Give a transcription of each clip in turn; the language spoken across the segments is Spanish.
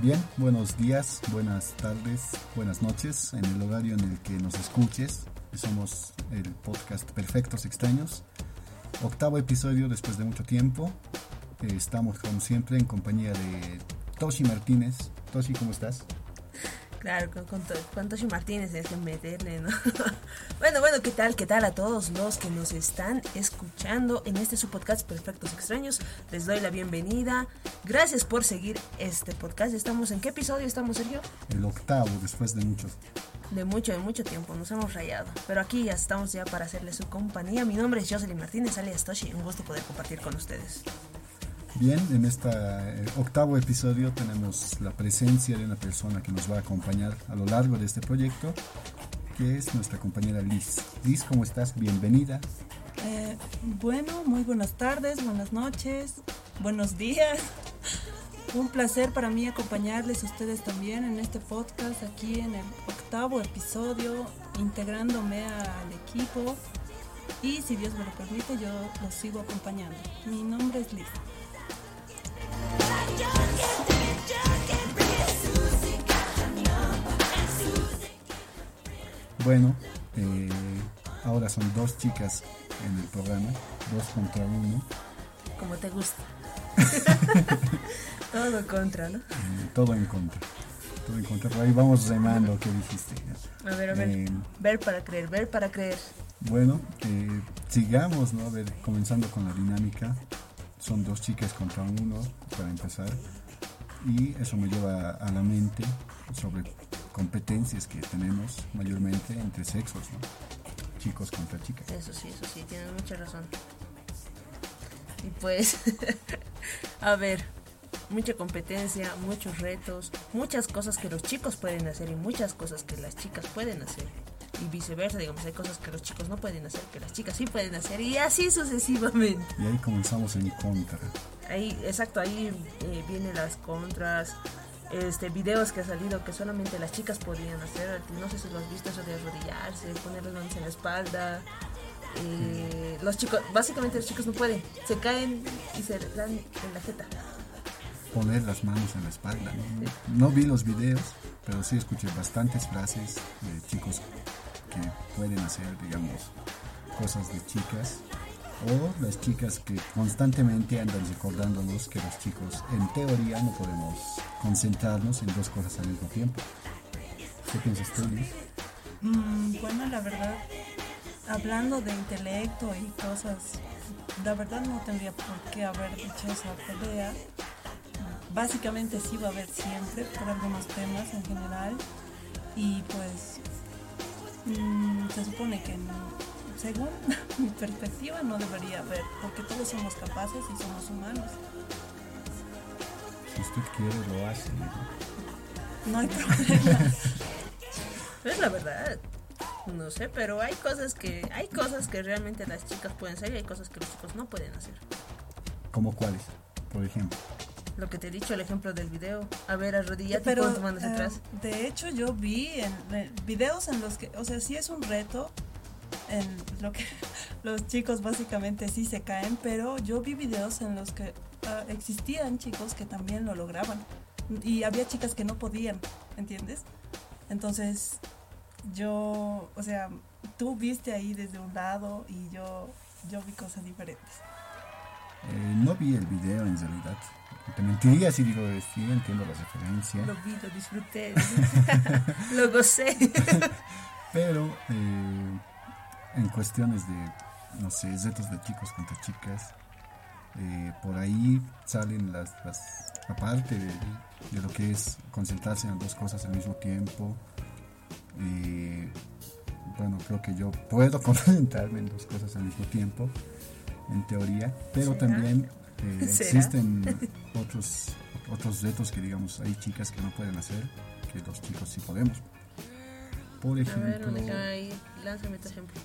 Bien, buenos días, buenas tardes, buenas noches en el horario en el que nos escuches. Somos el podcast Perfectos Extraños. Octavo episodio después de mucho tiempo. Eh, estamos como siempre en compañía de Toshi Martínez. Toshi, ¿cómo estás? Claro, con, con, con Toshi Martínez es que meterle, ¿no? bueno, bueno, ¿qué tal? ¿Qué tal a todos los que nos están escuchando en este su podcast Perfectos Extraños? Les doy la bienvenida. Gracias por seguir este podcast. ¿Estamos en qué episodio estamos, Sergio? El octavo, después de mucho. De mucho, de mucho tiempo, nos hemos rayado. Pero aquí ya estamos ya para hacerle su compañía. Mi nombre es Jocelyn Martínez, alias Toshi. Un gusto poder compartir con ustedes. Bien, en este octavo episodio tenemos la presencia de una persona que nos va a acompañar a lo largo de este proyecto, que es nuestra compañera Liz. Liz, ¿cómo estás? Bienvenida. Eh, bueno, muy buenas tardes, buenas noches, buenos días. Un placer para mí acompañarles a ustedes también en este podcast, aquí en el octavo episodio, integrándome al equipo. Y si Dios me lo permite, yo los sigo acompañando. Mi nombre es Liz. Bueno, eh, ahora son dos chicas en el programa, dos contra uno. Como te gusta. todo contra, ¿no? Eh, todo en contra. Todo en contra. Por ahí vamos remando, ¿qué dijiste? A ver, a ver. Eh, ver para creer, ver para creer. Bueno, sigamos, ¿no? A ver, comenzando con la dinámica. Son dos chicas contra uno, para empezar. Y eso me lleva a la mente sobre competencias que tenemos mayormente entre sexos, ¿no? Chicos contra chicas. Eso sí, eso sí, tienes mucha razón. Y pues, a ver, mucha competencia, muchos retos, muchas cosas que los chicos pueden hacer y muchas cosas que las chicas pueden hacer. Y viceversa, digamos, hay cosas que los chicos no pueden hacer, que las chicas sí pueden hacer, y así sucesivamente. Y ahí comenzamos en contra. Ahí, exacto, ahí eh, vienen las contras, este videos que ha salido que solamente las chicas podían hacer. No sé si lo has visto, eso de arrodillarse, poner las manos en la espalda. Eh, los chicos, básicamente los chicos no pueden, se caen y se dan en la jeta. Poner las manos en la espalda. No, no vi los videos, pero sí escuché bastantes frases de chicos que pueden hacer, digamos, cosas de chicas o las chicas que constantemente andan recordándonos que los chicos en teoría no podemos concentrarnos en dos cosas al mismo tiempo. ¿Qué piensas tú, Liz? Mm, bueno, la verdad, hablando de intelecto y cosas, la verdad no tendría por qué haber dicho esa pelea. Básicamente sí va a haber siempre por algunos temas en general y pues mm, se supone que según mi perspectiva no debería haber, porque todos somos capaces y somos humanos. Si usted quiere, lo hace. No hay problema. Es la verdad. No sé, pero hay cosas que hay cosas que realmente las chicas pueden hacer y hay cosas que los chicos no pueden hacer. ¿Cómo cuáles? Por ejemplo. Lo que te he dicho, el ejemplo del video. A ver, arrodillate Pero, con tus manos eh, atrás. de hecho, yo vi en, eh, videos en los que, o sea, sí es un reto, en lo que los chicos básicamente sí se caen, pero yo vi videos en los que ah, existían chicos que también lo lograban y había chicas que no podían, ¿entiendes? Entonces, yo, o sea, tú viste ahí desde un lado y yo, yo vi cosas diferentes. Eh, no vi el video en realidad. Te mentiría si digo, sí, entiendo la referencia. Lo vi, lo disfruté, lo gocé. Pero eh, en cuestiones de, no sé, retos de chicos contra chicas, eh, por ahí salen las, las aparte de, de, lo que es concentrarse en dos cosas al mismo tiempo. Eh, bueno, creo que yo puedo concentrarme en dos cosas al mismo tiempo, en teoría, pero también eh, ¿Será? existen otros, otros retos que, digamos, hay chicas que no pueden hacer, que los chicos sí podemos. Por A ver, ejemplo, ¿dónde queda ahí? Lánzame tu ejemplo.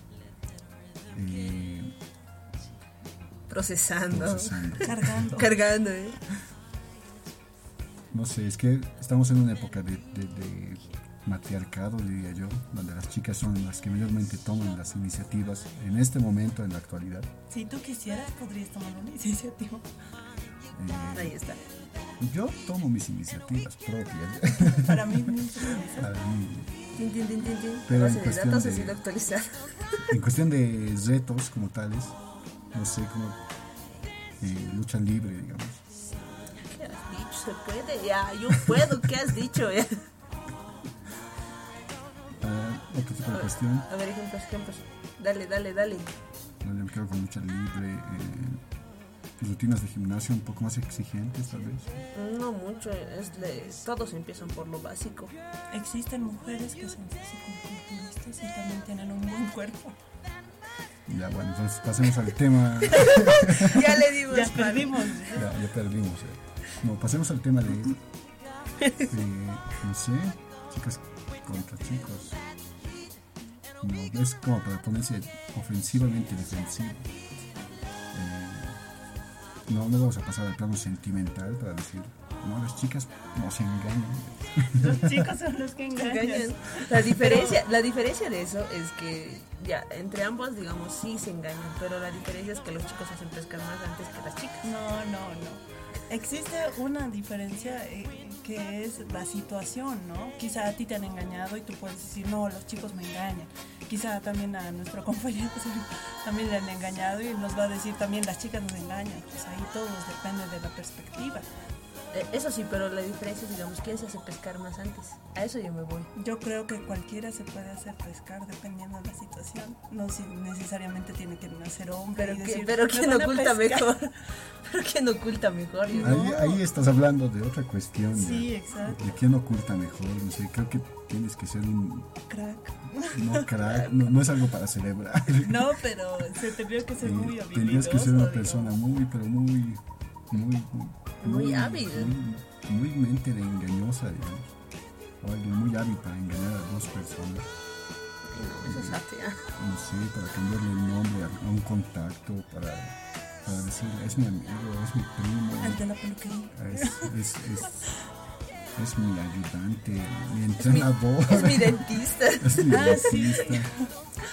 eh, Procesando. procesando. Cargando. Cargando, ¿eh? No sé, es que estamos en una época de, de- de matriarcado, diría yo, donde las chicas son las que mayormente toman las iniciativas en este momento, en la actualidad. Si tú quisieras, podrías tomar una iniciativa. Eh, Ahí está. Yo tomo mis iniciativas propias. Para mí. Para mí. Pero en cuestión datos de- actualizada. En cuestión de retos como tales, no sé, como eh, lucha libre, digamos. ¿Qué has dicho? ¿Se puede? Ya, yo puedo. ¿Qué has dicho? Otro tipo de cuestión, A ver, ejemplos, ejemplos. Dale, dale, dale. yo me quedo con lucha libre, eh, rutinas de gimnasio un poco más exigentes tal vez. No mucho. Es le- Todos empiezan por lo básico. Existen mujeres que son fisicoculturistas y también tienen un buen cuerpo. Ya bueno, entonces pasemos al tema. ya le dimos. Ya perdimos. ya, ya perdimos. eh. No, pasemos al tema de, eh, no sé, chicas contra chicos. No, es como para ponerse ofensivamente defensivo. Eh, no, no vamos a pasar al plano sentimental para decir, no, las chicas nos engañan. Los chicos son los que engañan. engañan. La diferencia, la diferencia de eso es que ya entre ambos, digamos, sí se engañan, pero la diferencia es que los chicos hacen pescar más antes que las chicas. No, no, no. Existe una diferencia eh, que es la situación, ¿no? Quizá a ti te han engañado y tú puedes decir, no, los chicos me engañan. Quizá también a nuestro compañero también le han engañado y nos va a decir también las chicas nos engañan. Pues ahí todo depende de la perspectiva. Eh, eso sí, pero la diferencia es, digamos, quién se hace pescar más antes. A eso yo me voy. Yo creo que cualquiera se puede hacer pescar dependiendo de la situación. No si- necesariamente tiene que nacer hombre. Pero, y decir, pero "Me quién oculta pescar". mejor. Pero quién oculta mejor. Ahí, no. ahí estás hablando de otra cuestión. de- Sí, exacto. De quién oculta mejor, no sé, creo que tienes que ser un Crack. no crack, no, no es algo para celebrar. No, pero se tendría que ser muy Eh, habilidoso. Tendrías que ser una digamos. persona muy, pero muy, muy, Muy hábil. Muy, muy mente de engañosa, digamos. O alguien muy hábil para engañar a dos personas. No, eso es arte, ya. No sé, para cambiarle el nombre a, un contacto, para, para decirle, es mi amigo, es mi primo, El de la peluquería. es, es, es, es mi ayudante, mi entrenador. Es mi dentista. Es mi Ah, dentista.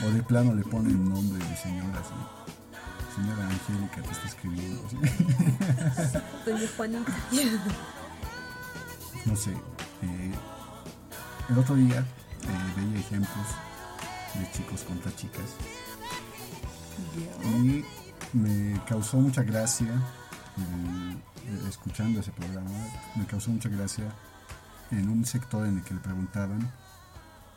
O de plano le ponen nombre de señora, así. Señora Angélica te está escribiendo. Doña Juanita. No sé. eh, el otro día eh, veía ejemplos de chicos contra chicas y me causó mucha gracia eh, escuchando ese programa. Me causó mucha gracia en un sector en el que le preguntaban,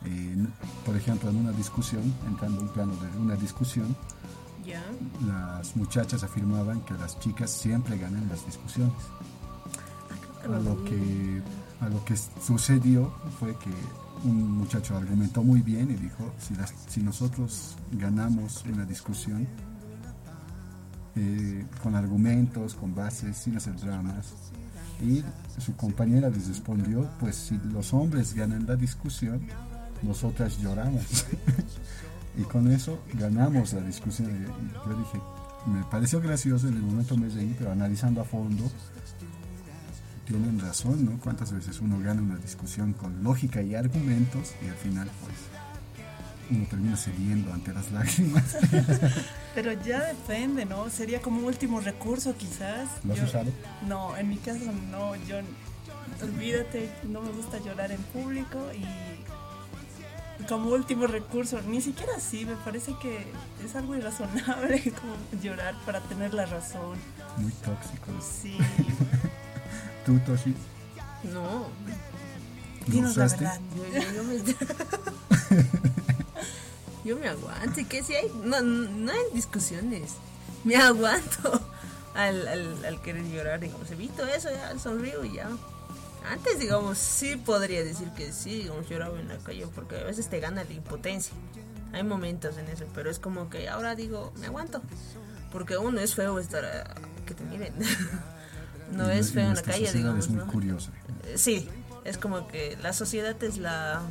eh, por ejemplo, en una discusión, entrando en un plano de una discusión, Las muchachas afirmaban que las chicas siempre ganan las discusiones. A lo que, a lo que sucedió fue que un muchacho argumentó muy bien y dijo, si, las- si nosotros ganamos una discusión eh, con argumentos, con bases, sin hacer dramas, y su compañera les respondió, pues si los hombres ganan la discusión, nosotras lloramos. y con eso ganamos la discusión. Yo dije, me pareció gracioso, en el momento me reí, pero analizando a fondo, tienen razón, ¿no? Cuántas veces uno gana una discusión con lógica y argumentos y al final, pues, uno termina cediendo ante las lágrimas. Pero ya depende, ¿no? Sería como último recurso quizás. ¿Lo has Yo- usado? No, en mi caso no, yo olvídate, no me gusta llorar en público y como último recurso, ni siquiera así, me parece que es algo irrazonable como llorar para tener la razón. Muy tóxico. Sí, ¿Tú, Toshi? No. ¿Lo dinos la verdad. Yo, yo, yo me. yo me aguanto. ¿Y qué si hay? No, no hay discusiones. Me aguanto al, al, al querer llorar. Digamos, evito eso, ya sonrío y ya. Antes, digamos, sí podría decir que sí, digamos, lloraba en la calle porque a veces te gana la impotencia. Hay momentos en eso, pero es como que ahora digo, me aguanto. Porque uno es feo estar a- que te miren. no es feo en, la calle, sociedad digamos. Es muy ¿no? curioso. Eh, Sí, es como que la sociedad es la,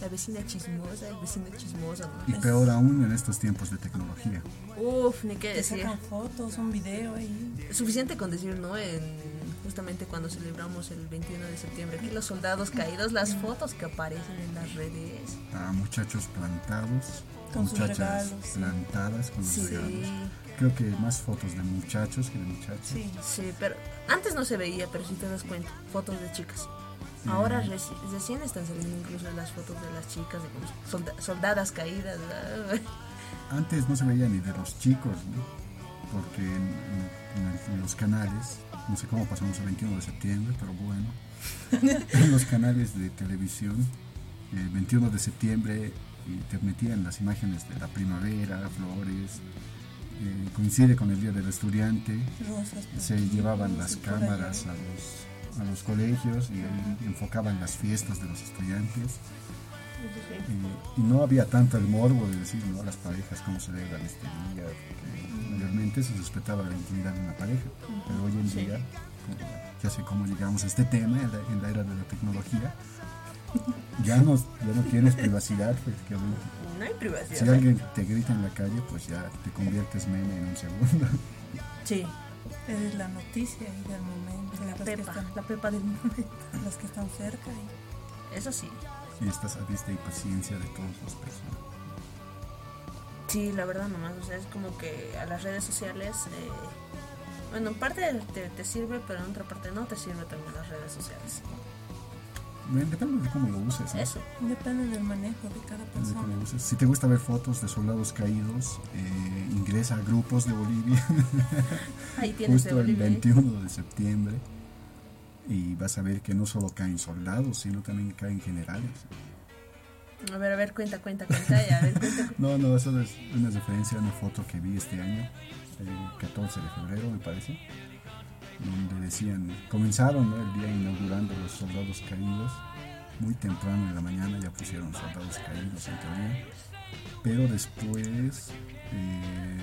la vecina chismosa, el vecino chismoso. Y ¿no? peor aún en estos tiempos de tecnología. Uf, ni qué Te decir. sacan fotos, un video ahí. Suficiente con decir, ¿no? En, justamente cuando celebramos el 21 de septiembre, aquí los soldados caídos, las fotos que aparecen en las redes. A muchachos plantados, Con sus muchachas plantadas con los Sí. regalos. creo que más fotos de muchachos que de muchachas. Sí. Sí, pero antes no se veía, pero si te das cuenta, fotos de chicas. Ahora Mm. reci- recién están saliendo incluso las fotos de las chicas, de solda- soldadas caídas. ah, Antes no se veía ni de los chicos, ¿no? porque en, en los canales, no sé cómo pasamos el 21 de septiembre, pero bueno, en los canales de televisión, el 21 de septiembre te metían las imágenes de la primavera, flores, eh, coincide con el Día del Estudiante, Rosas. se llevaban las cámaras a los, a los colegios y ahí enfocaban las fiestas de los estudiantes. Y, y no había tanto el morbo de decir, ¿no? Las parejas, cómo celebran este día. porque mayormente se respetaba la intimidad de una pareja. Pero hoy en Sí. día, como ya sé cómo llegamos a este tema en la, en la era de la tecnología, ya no, ya no tienes privacidad prácticamente. No hay privacidad. Si alguien te grita en la calle, pues ya te conviertes meme en un segundo. Sí, Es la noticia y del momento. la los que pepa, están- la pepa del momento. los que están cerca. y- Eso sí. y estás a vista y paciencia de todas las personas. Sí, la verdad nomás, o sea, es como que a las redes sociales, eh, bueno, en parte te, te sirve, pero en otra parte no te sirve también las redes sociales. Bueno, Depende de cómo lo uses. ¿no? Eso. Depende del manejo de cada de persona. uses. Si te gusta ver fotos de soldados caídos, eh, ingresa a grupos de Bolivia Ahí tienes justo el Bolivia. ¿eh? 21 de septiembre y vas a ver que no solo caen soldados, sino también caen generales. A ver, a ver, cuenta, cuenta, cuenta, ya, a ver, cuenta. No, no, eso es una referencia a una foto que vi este año, el 14 de febrero me parece, donde decían, comenzaron ¿no? el día inaugurando los soldados caídos, muy temprano en la mañana ya pusieron soldados caídos en teoría, pero después eh,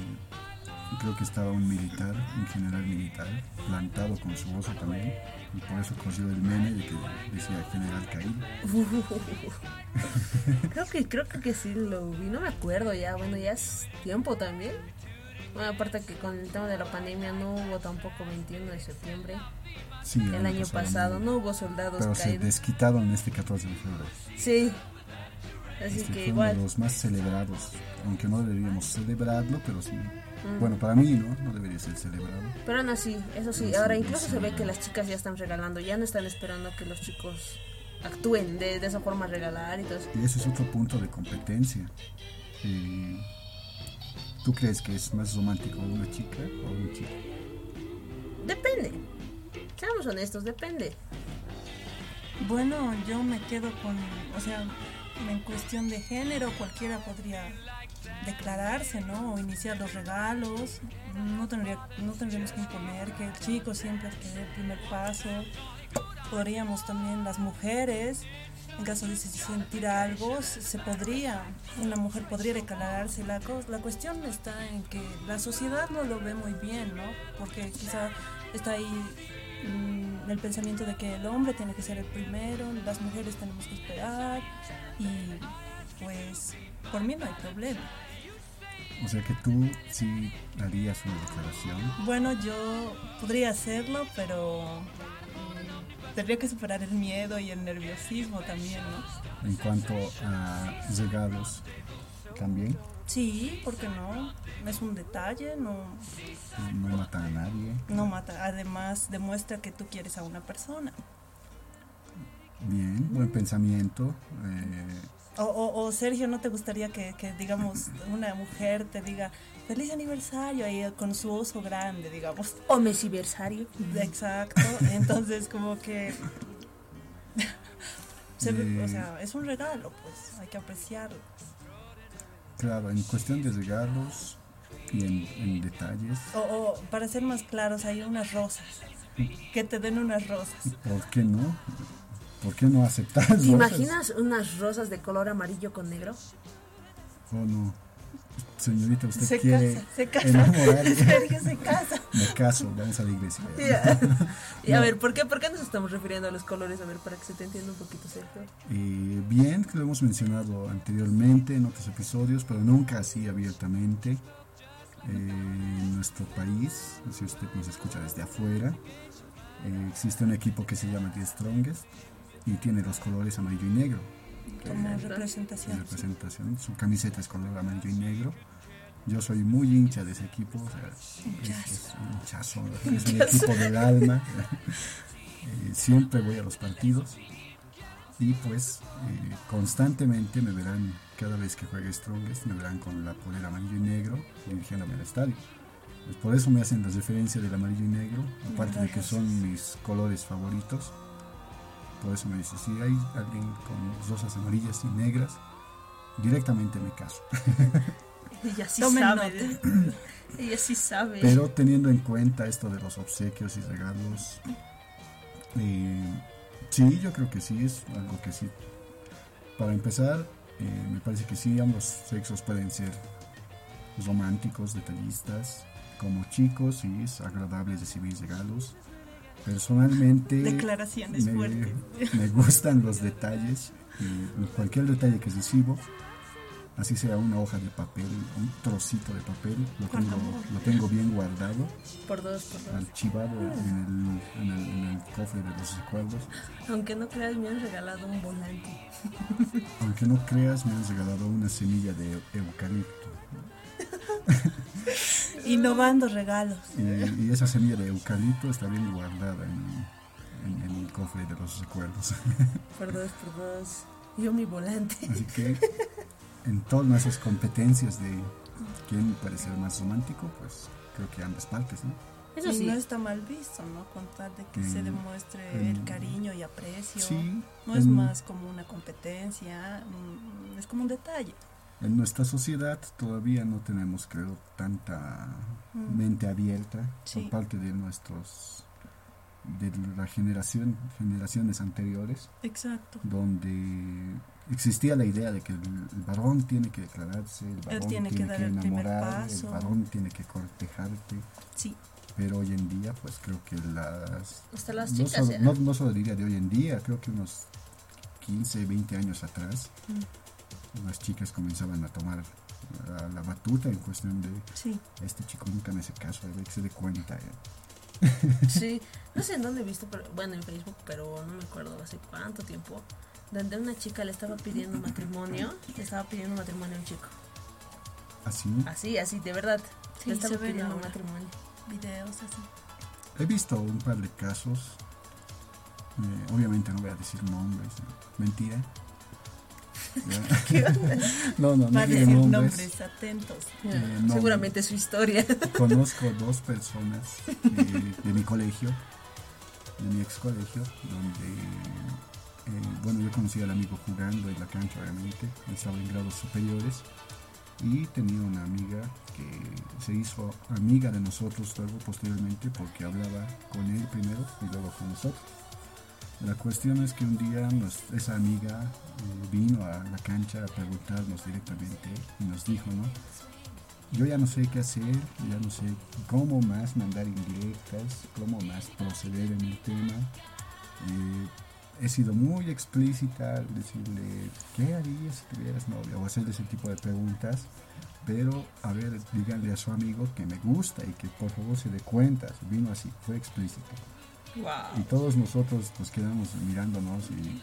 creo que estaba un militar, un general militar, plantado con su oso también, y por eso corrió el meme de que decía general caído. Creo que, creo que, sí lo vi, no me acuerdo ya, bueno, ya es tiempo también. Bueno, aparte que con el tema de la pandemia no hubo tampoco 21 de septiembre. Sí, El año pasado no hubo soldados Pero se caídos. desquitaron este 14 de febrero. Sí. Así Este que fue uno de igual. los más celebrados, aunque no deberíamos celebrarlo, pero sí. Mm. Bueno, para mí no, no debería ser celebrado. Pero aún así, eso sí, ahora incluso se ve que las chicas ya están regalando, ya no están esperando a que los chicos actúen de, de esa forma regalar y todo eso. Y ese es otro punto de competencia. Eh, ¿Tú crees que es más romántico una chica o un chico? Depende. Seamos honestos, depende. Bueno, yo me quedo con, o sea, en cuestión de género, cualquiera podría declararse, ¿no? O iniciar los regalos. No, tendría, no tendríamos que imponer que el chico siempre dé el primer paso. Podríamos también las mujeres, en caso de sentir algo, se podría, una mujer podría declararse. La, la cuestión está en que la sociedad no lo ve muy bien, ¿no? Porque quizá está ahí mm, el pensamiento de que el hombre tiene que ser el primero, las mujeres tenemos que esperar y pues por mí no hay problema. O sea que tú sí harías una declaración. Bueno, yo podría hacerlo, pero mm, tendría que superar el miedo y el nerviosismo también, ¿no? En cuanto a regalos, también Sí, porque no, es un detalle, no, no matan a nadie. no mata, además demuestra que tú quieres a una persona. Bien, buen pensamiento. eh, O, o- o, Sergio, ¿no te gustaría que, que, digamos, una mujer te diga feliz aniversario ahí con su oso grande, digamos? O mesiversario. Exacto, entonces como que... se ve- o Eh. sea, es un regalo, pues hay que apreciarlo. claro, en cuestión de regalos y en, en detalles, O, o, para ser más claros, hay unas rosas. Que te den unas rosas. ¿por qué no? ¿Por qué no aceptar? ¿Te rosas? imaginas unas rosas de color amarillo con negro? Oh, no. Señorita, usted Se quiere casa, se casa. Sergio se casa. Me caso, vamos a la iglesia. Y a No. ver, ¿por qué, ¿por qué nos estamos refiriendo a los colores? A ver, para que se te entienda un poquito, Sergio. Eh, bien, que lo hemos mencionado anteriormente en otros episodios, pero nunca así abiertamente. Eh, en nuestro país, si usted nos escucha desde afuera, eh, existe un equipo que se llama The Strongest y tiene los colores amarillo y negro. Como representación. representación. Su camiseta es color amarillo y negro. yo soy muy hincha de ese equipo, o sea, es, es un hinchazo, es mi equipo del alma. Eh, siempre voy a los partidos y pues eh, constantemente me verán, cada vez que juegue Strongest, me verán con la polera amarillo y negro dirigiéndome al estadio. Pues por eso me hacen la referencia del amarillo y negro, aparte de que son mis colores favoritos. Por eso me dice, si hay alguien con rosas amarillas y negras, directamente me caso. Ella sí Tomen sabe. Ella sí sabe. Pero teniendo en cuenta esto de los obsequios y regalos, eh, sí, yo creo que sí, es algo que sí. Para empezar, eh, me parece que sí, ambos sexos pueden ser románticos, detallistas. Como chicos, sí, es agradable recibir regalos. Personalmente, Declaraciones me, fuertes. me gustan los detalles. y cualquier detalle que recibo, así sea una hoja de papel, un trocito de papel, lo tengo, lo tengo bien guardado, Por dos, por dos. archivado en el, en el- en el cofre de los recuerdos. Aunque no creas, me han regalado un volante. Aunque no creas, me han regalado una semilla de eucalipto. Innovando regalos. Y, y esa semilla de eucalipto está bien guardada en, en- en el cofre de los recuerdos. Por dos, por dos. Yo mi volante. Así que en todas esas competencias de quién puede ser más romántico, pues creo que ambas partes, ¿no? Eso y sí. no está mal visto, ¿no? Contar de que se Mm, demuestre el cariño y aprecio. Sí, No es más como una competencia, mm, es como un detalle. En nuestra sociedad todavía no tenemos, creo, tanta Mm. mente abierta Sí. por parte de nuestros de la generación generaciones anteriores Exacto. donde existía la idea de que el, el varón tiene que declararse el varón tiene que dar el primer enamorar el paso. varón tiene que cortejarte Sí, pero hoy en día pues creo que las Hasta las no chicas. solo, ¿eh? no, no solo diría de hoy en día creo que unos 15 20 años atrás Mm. Las chicas comenzaban a tomar la, la batuta en cuestión de sí. este chico nunca me hace caso, hay que se dé cuenta. eh. Sí, no sé en dónde he visto, pero, bueno, en Facebook, pero no me acuerdo hace cuánto tiempo, donde una chica le estaba pidiendo matrimonio, le estaba pidiendo matrimonio a un chico. Así, Así, así, de verdad. Sí, le estaba pidiendo ahora. matrimonio. Videos así. he visto un par de casos, eh, obviamente no voy a decir nombres, ¿no? mentira. No, no, no Va a decir nombres. nombres atentos. Eh, no. Seguramente su historia. Conozco dos personas eh, de mi colegio, de mi ex colegio, donde, eh, bueno, yo conocí al amigo jugando en la cancha, obviamente, estaba en grados superiores y tenía una amiga que se hizo amiga de nosotros luego posteriormente porque hablaba con él primero y luego con nosotros. La cuestión es que un día esa amiga eh, vino a la cancha a preguntarnos directamente y nos dijo, ¿no? Yo ya no sé qué hacer, ya no sé cómo más mandar indirectas, cómo más proceder en el tema. Eh, he sido muy explícita al decirle, ¿qué harías si tuvieras novia? O hacerle ese tipo de preguntas. Pero, a ver, díganle a su amigo que me gusta y que por favor se dé cuenta. Vino así, fue explícito. Y todos nosotros nos quedamos mirándonos y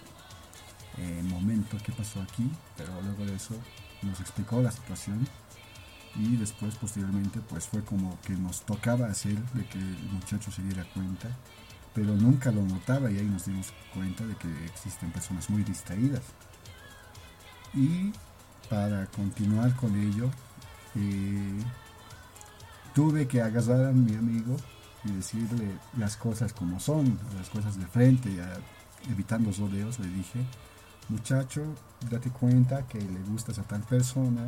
eh, momento, ¿qué pasó aquí? Pero luego de eso nos explicó la situación y después posteriormente pues fue como que nos tocaba hacer de que el muchacho se diera cuenta, pero nunca lo notaba y ahí nos dimos cuenta de que existen personas muy distraídas. Y para continuar con ello, eh, tuve que agarrar a mi amigo y decirle las cosas como son, las cosas de frente, ya evitando rodeos, le dije, muchacho, date cuenta que le gustas a tal persona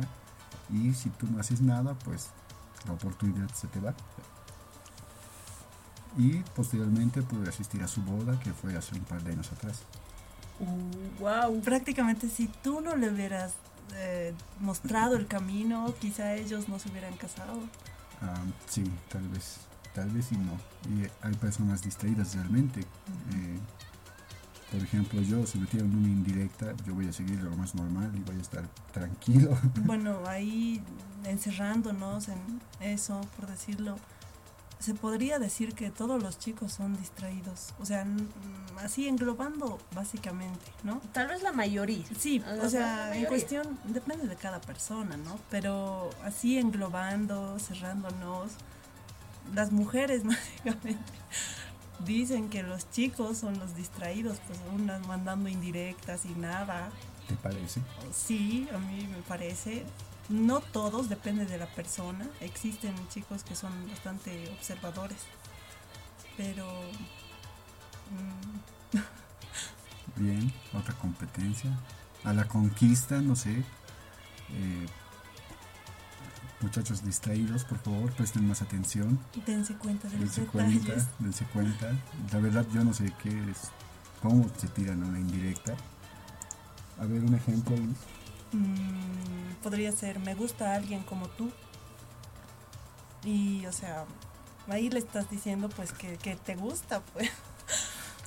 y si tú no haces nada, pues la oportunidad se te va. Y posteriormente pude asistir a su boda, que fue hace un par de años atrás. wow. Prácticamente si tú no le hubieras eh, mostrado el camino, quizá ellos no se hubieran casado. Ah, sí, tal vez, tal vez y no. Y hay personas distraídas realmente. Eh, por ejemplo, yo, si me tiran una indirecta, yo voy a seguir lo más normal y voy a estar tranquilo. Bueno, ahí encerrándonos en eso, por decirlo, se podría decir que todos los chicos son distraídos. O sea, así englobando básicamente, ¿no? Tal vez la mayoría. Sí, o sea, en cuestión, depende de cada persona, ¿no? Pero así englobando, cerrándonos, las mujeres básicamente dicen que los chicos son los distraídos, pues unas mandando indirectas y nada. ¿Te parece? Sí, a mí me parece. No todos, depende de la persona. Existen chicos que son bastante observadores. Pero... mm, Bien, otra competencia. A la conquista, no sé. Eh, muchachos distraídos, por favor, presten más atención. dense cuenta de los Dense cuenta, detalles. dense cuenta. La verdad, yo no sé qué es, cómo se tiran una indirecta. A ver, un ejemplo, Luis. Mm, podría ser, me gusta alguien como tú. Y, o sea, ahí le estás diciendo pues que, que te gusta, pues.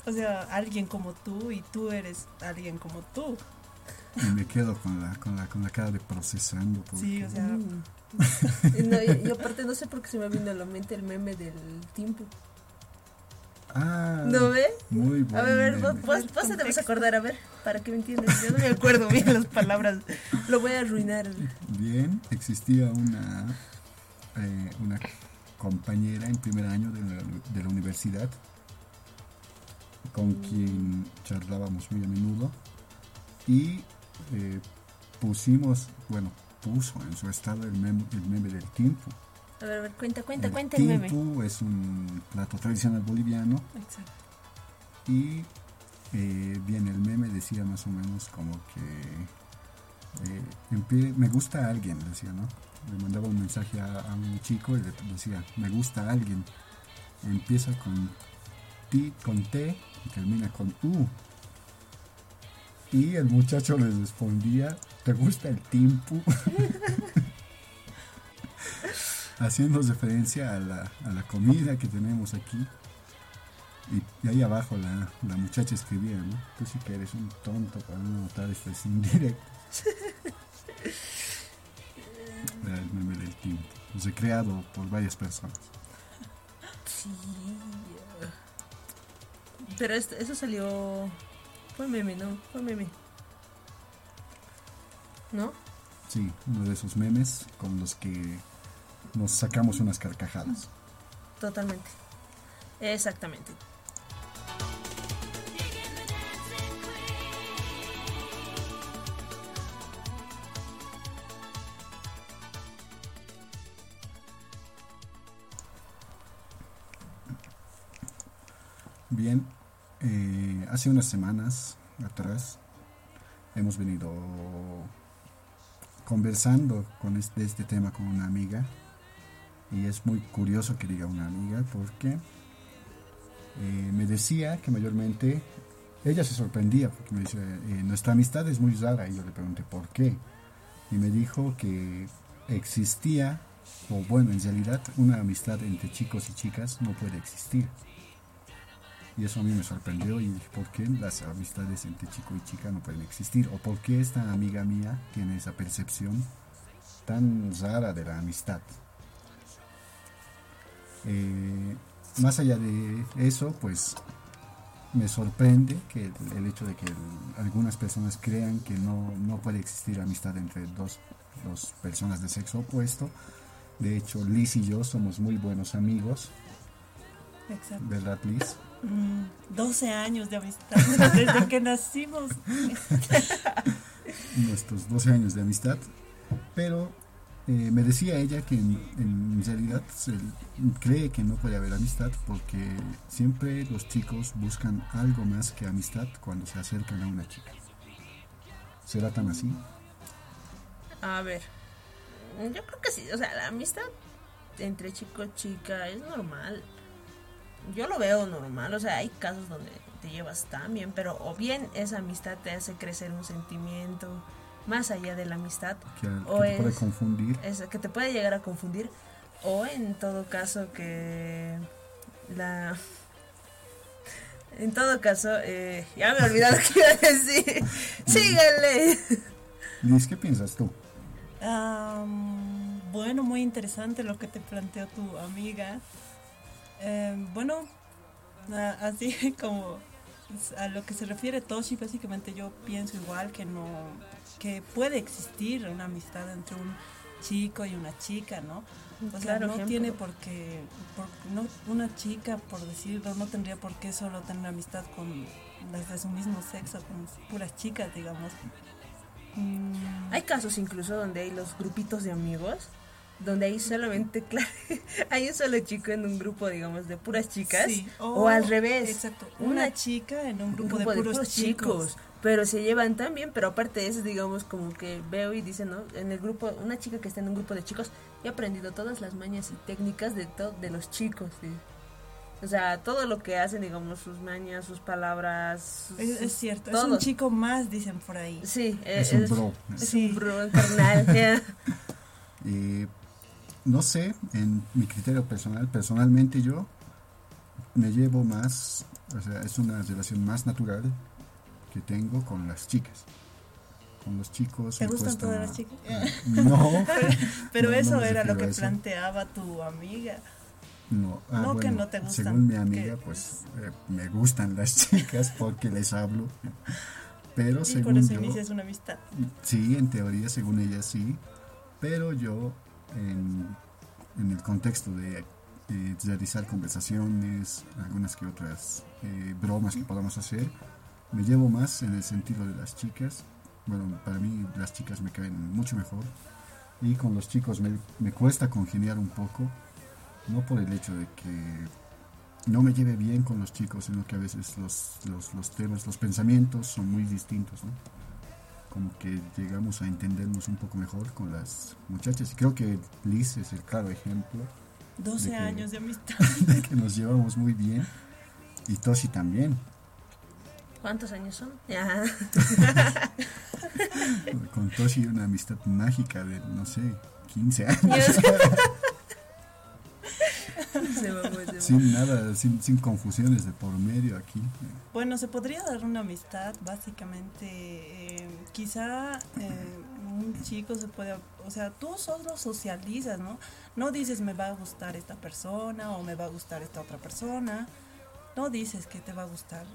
O sea, alguien como tú y tú eres alguien como tú. Y me quedo con la, con la, con la cara de procesando. Porque, Sí, o sea, Mm. No, y, y aparte no sé por qué se me vino a la mente el meme del tiempo. Ah, ¿No ve? Muy A bueno. ver, a ver, vos, vos, te vas a acordar, a ver, para que me entiendas. Yo no me acuerdo bien las palabras. Lo voy a arruinar. Bien, existía una, eh, una compañera en primer año de la, de la universidad con quien charlábamos muy a menudo y eh, pusimos, bueno, puso en su estado el meme, el meme del timpu. A ver, a ver, cuenta, cuenta, el cuenta el meme. es un plato tradicional boliviano exacto. y eh, bien, el meme decía más o menos como que eh, me gusta alguien, decía, ¿no? Le mandaba un mensaje a, a un chico y le decía, me gusta alguien. Empieza con ti, con T y termina con U. Y el muchacho les respondía, ¿te gusta el timpu? Haciendo referencia a la, a la comida que tenemos aquí. Y, y ahí abajo la, la muchacha escribía, ¿no? Tú sí que eres un tonto para no notar estas indirectas. Era el meme del tiempo. Recreado por varias personas. Sí. Pero esto- eso salió. Fue meme, ¿no? Fue meme. ¿No? Sí, uno de esos memes con los que nos sacamos unas carcajadas. Totalmente. Exactamente. Hace unas semanas atrás hemos venido conversando con este, tema con una amiga. Y es muy curioso que diga una amiga porque eh, me decía que mayormente ella se sorprendía porque me dice eh, nuestra amistad es muy rara y yo le pregunté por qué y me dijo que existía o bueno en realidad una amistad entre chicos y chicas no puede existir y eso a mí me sorprendió y dije, ¿por qué las amistades entre chico y chica no pueden existir? ¿O por qué esta amiga mía tiene esa percepción tan rara de la amistad? Eh, más allá de eso, pues me sorprende que el, hecho de que algunas personas crean que no, no puede existir amistad entre dos, dos personas de sexo opuesto. De hecho, Liz y yo somos muy buenos amigos, Exacto. ¿verdad, Liz? Mm, 12 años de amistad desde que nacimos. nuestros 12 años de amistad, pero eh, me decía ella que en, en realidad se cree que no puede haber amistad porque siempre los chicos buscan algo más que amistad cuando se acercan a una chica. ¿Será tan así? A ver. Yo creo que sí. O sea, la amistad entre chico y chica es normal. Yo lo veo normal. O sea, hay casos donde te llevas tan bien, pero o bien esa amistad te hace crecer un sentimiento más allá de la amistad. Que, que O te puede es- confundir. es que te puede llegar a confundir o en todo caso que la en todo caso eh, ya me olvidé lo que iba a decir síganle Liz, ¿qué piensas tú? Am, bueno, muy interesante lo que te planteó tu amiga. Eh, bueno, así como a lo que se refiere Toshi, básicamente yo pienso igual que no, que puede existir una amistad entre un chico y una chica, ¿no? O sea, Claro, no ejemplo. tiene por qué, por- no, una chica, por decirlo, no tendría por qué solo tener amistad con las de su mismo sexo, con puras chicas, digamos. Mm, Hay casos incluso donde hay los grupitos de amigos, donde hay solamente, claro, hay un solo chico en un grupo, digamos, de puras chicas, sí, o, al revés. Exacto, una una, chica en un un grupo, grupo de puros, chicos. pero se llevan tan bien, pero aparte de eso, digamos, como que veo y dicen, ¿no? En el grupo, una chica que está en un grupo de chicos, he aprendido todas las mañas y técnicas de, to- de los chicos, sí. O sea, todo lo que hacen, digamos, sus mañas, sus palabras. sus- Es, cierto, es un chico más, dicen por ahí. Sí, Es un bro. Es Sí. un bro carnal. ya. Eh, no sé, en mi criterio personal, personalmente yo me llevo más, o sea, es una relación más natural que tengo con las chicas. Con los chicos. ¿Te gustan cuesta- todas las chicas? No, Pero No, no eso era lo que eso. planteaba tu amiga. no. Ah, No, que no te gustan, Según mi amiga, pues eh, me gustan las chicas porque les hablo. Pero Y por según eso yo, inicias una amistad. Sí, en teoría, según ella sí, pero yo en, en el contexto de realizar conversaciones, algunas que otras eh, bromas que podamos hacer, me llevo más en el sentido de las chicas. Bueno, para mí las chicas me caen mucho mejor y con los chicos me, me cuesta congeniar un poco, no por el hecho de que no me lleve bien con los chicos, sino que a veces los, los, los temas, los pensamientos son muy distintos, ¿no? Como que llegamos a entendernos un poco mejor con las muchachas. Y creo que Liz es el claro ejemplo 12 de que- años de amistad. de que nos llevamos muy bien. Y Toshi también. ¿Cuántos años son? Ajá. Con Toshi una amistad mágica de, no sé, 15 años. Se mamó, se mamó. sin nada, sin, sin confusiones de por medio aquí. Bueno, se podría dar una amistad, básicamente. eh, quizá eh, un chico se puede. O sea, tú solo socializas, ¿no? No dices me va a gustar esta persona o me va a gustar esta otra persona. No dices que te va a gustar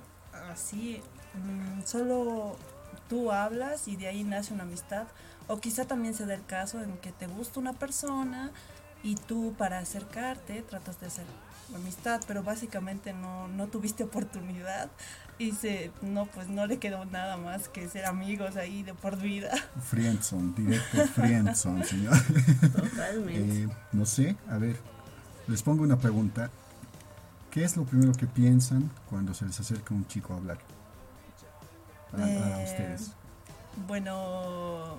así. mm, solo tú hablas y de ahí nace una amistad. O quizá también se da el caso en que te gusta una persona y tú para acercarte tratas de hacer amistad, pero básicamente no, no tuviste oportunidad y se, no, pues no le quedó nada más que ser amigos ahí de por vida. Friendzone, directo Friendzone, señor. Totalmente. Eh, no sé, a ver, les pongo una pregunta. ¿Qué es lo primero que piensan cuando se les acerca un chico a hablar? A, a Eh, ustedes. Bueno,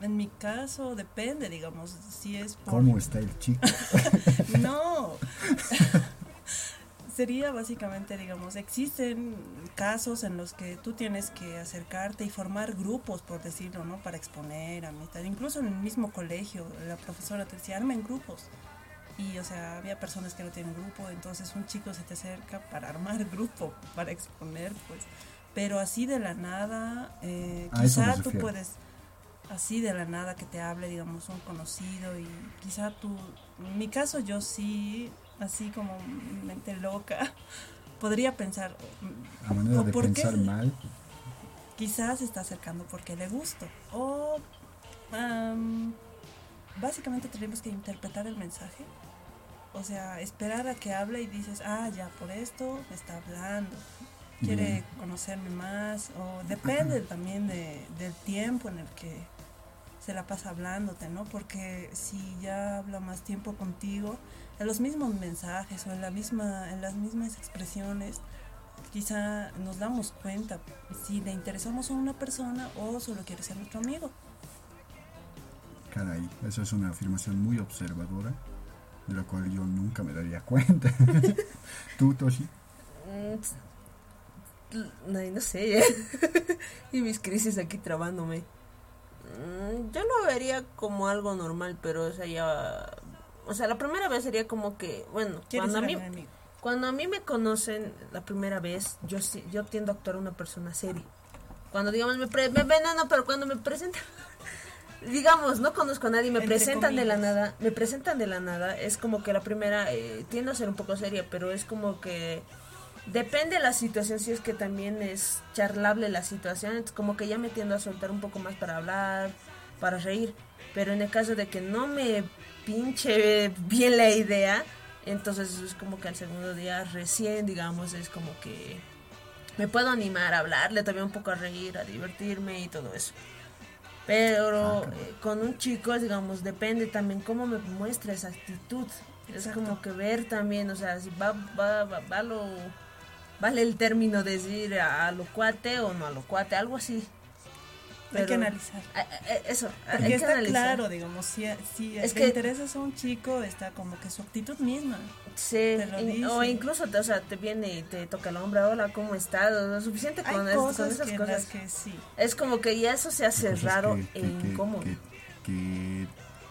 en mi caso depende, digamos, si es por... ¿Cómo está el chico? No. Sería básicamente, digamos, existen casos en los que tú tienes que acercarte y formar grupos, por decirlo, ¿no? Para exponer amistad. Incluso en el mismo colegio, la profesora te decía, armen grupos. Y, o sea, había personas que no tienen grupo, entonces un chico se te acerca para armar grupo, para exponer, pues. Pero así de la nada, eh, A quizá tú puedes así de la nada que te hable, digamos, un conocido y quizá tú, en mi caso yo sí, así como mente loca, podría pensar, A manera ¿O de por qué? pensar mal, quizás se está acercando porque le gusto. O am, básicamente tenemos que interpretar el mensaje. O sea, esperar a que hable y dices, ah, ya por esto me está hablando. Quiere conocerme más. O depende también de, del tiempo en el que se la pasa hablándote, ¿no? Porque si ya habla más tiempo contigo, en los mismos mensajes o en, la misma, en las mismas expresiones, quizá nos damos cuenta si le interesamos a una persona o solo quiere ser nuestro amigo. caray, eso es una afirmación muy observadora, de la cual yo nunca me daría cuenta. ¿Tú, Toshi? Mm, No, no sé. y mis crisis aquí trabándome. Mm, Yo lo vería como algo normal, pero o sea, ya. O sea, la primera vez sería como que, bueno, ¿Quieres cuando a, mí, cuando a mí me conocen la primera vez, yo sí- yo tiendo a actuar una persona seria. Cuando digamos me, pre- me ven, no, no, pero cuando me presentan, digamos, no conozco a nadie, me Entre presentan de la nada, me presentan de la nada, es como que la primera eh, tiende a ser un poco seria, pero es como que depende de la situación, si es que también es charlable la situación, como que ya me tiendo a soltar un poco más para hablar, para reír, pero en el caso de que no me pinche bien la idea, entonces es como que al segundo día recién, digamos, es como que me puedo animar a hablarle también un poco a reír, a divertirme y todo eso. Pero Ah, eh, con un chico, digamos, depende también cómo me muestra esa actitud. Es como que ver también, o sea, si va, va, va, va lo, vale el término decir a, a lo cuate o no a lo cuate, algo así. Hay que analizar. a- a- Eso, hay que está analizar. claro, digamos, si, si Es te que- interesas a un chico, está como que su actitud misma. Sí, Te lo in- o incluso te, o sea, te viene y te toca el hombro, hola, ¿cómo estás? O suficiente Hay con, es- con cosas esas que, cosas. que sí. Es como que ya eso se hace Cosas raro que- e incómodo. que- que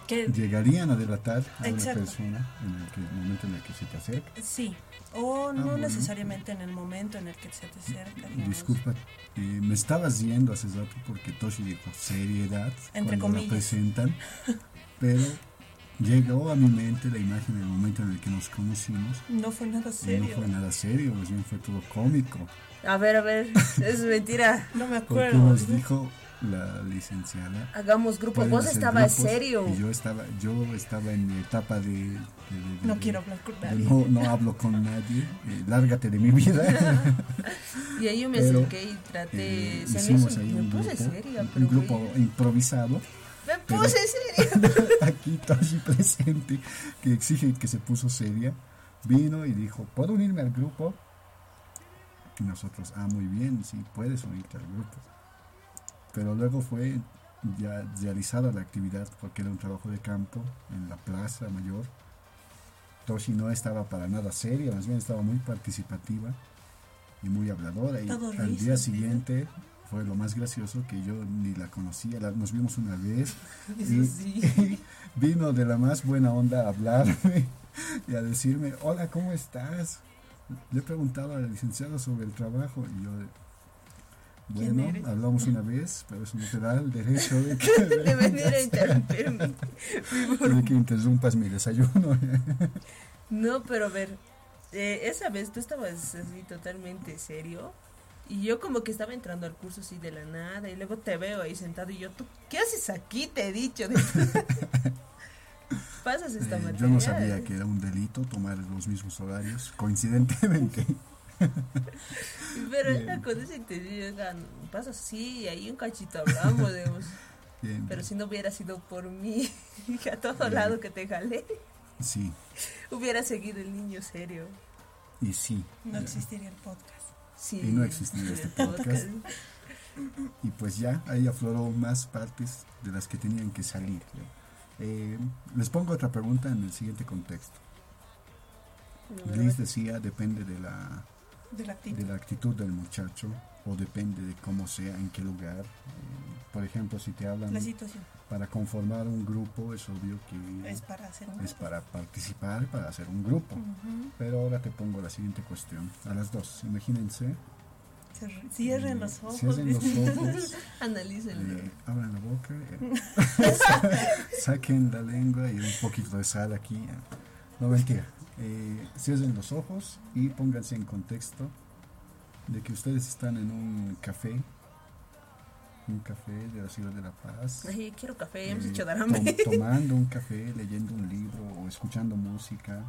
Que, llegarían a delatar a una Exacto. persona en el, que, el momento en el que se te acerca. sí. O no Ah, bueno. necesariamente en el momento en el que se te acerca. digamos. Disculpa, eh, me estabas yendo hace rato porque Toshi dijo seriedad Entre cuando la comillas. presentan, pero llegó a mi mente la imagen del momento en el que nos conocimos No fue nada serio. no fue nada serio, más bien fue todo cómico. A ver, a ver, es mentira. No me Porque acuerdo. nos dijo la licenciada. Hagamos grupo. "Pueden Vos estabas grupos", serio. Y yo estaba, yo estaba en mi etapa de... de- de- de- No de- quiero hablar con de nadie. no, no hablo con nadie, eh, lárgate de mi vida. Y ahí yo me Pero, acerqué y traté. Eh, se me, hicimos ahí me un puse grupo, seria, un grupo güey, improvisado. me puse seria. Aquí Toshi presente, que exige que se puso seria, vino y dijo, ¿puedo unirme al grupo? Y nosotros, ah, muy bien, sí, puedes unirte al grupo. Pero luego fue ya realizada la actividad porque era un trabajo de campo en la plaza mayor. Toshi no estaba para nada seria, más bien estaba muy participativa y muy habladora. Y Todo al día ¿verdad? siguiente fue lo más gracioso que yo ni la conocía, la- nos vimos una vez y, sí. y vino de la más buena onda a hablarme y a decirme, hola, ¿cómo estás? Le he preguntado a la licenciada sobre el trabajo y yo, ¿Quién bueno, hablamos una vez, pero eso no te da el derecho de que, De venir a interrumpirme. de que interrumpas mi desayuno. No, pero a ver. eh, esa vez tú estabas así totalmente serio. Y yo como que estaba entrando al curso así de la nada. Y luego te veo ahí sentado. Y yo, ¿tú qué haces aquí? Te he dicho. Pasas esta Eh, materia. yo no sabía que era un delito tomar los mismos horarios, coincidentemente. Pero Bien. era con intención. oigan, Pasa así. Y ahí un cachito hablamos. digamos. Bien, Pero bien. si no hubiera sido por mí, a todo Bien. lado que te jalé, Sí, hubiera seguido el niño serio. y sí. No existiría el podcast. Sí. Y no existiría este podcast. Y pues ya, ahí afloró más partes de las que tenían que salir. Eh, les pongo otra pregunta en el siguiente contexto. Liz decía, depende de la, De la actitud. de la actitud del muchacho o depende de cómo sea, en qué lugar. Eh, por ejemplo, si te hablan La situación para conformar un grupo, es obvio que es para hacer un es para participar, para hacer un grupo. Ujú. Pero ahora te pongo la siguiente cuestión. A las dos, imagínense. Cierren los ojos. Cierren los ojos. Analícenlo. Eh, abran la boca, eh, saquen la lengua y un poquito de sal aquí. No mentira. Eh, cierren los ojos y pónganse en contexto de que ustedes están en un café, un café de la ciudad de La Paz. Ay, quiero café, eh, has hecho dar hambre. tom- tomando un café, leyendo un libro o escuchando música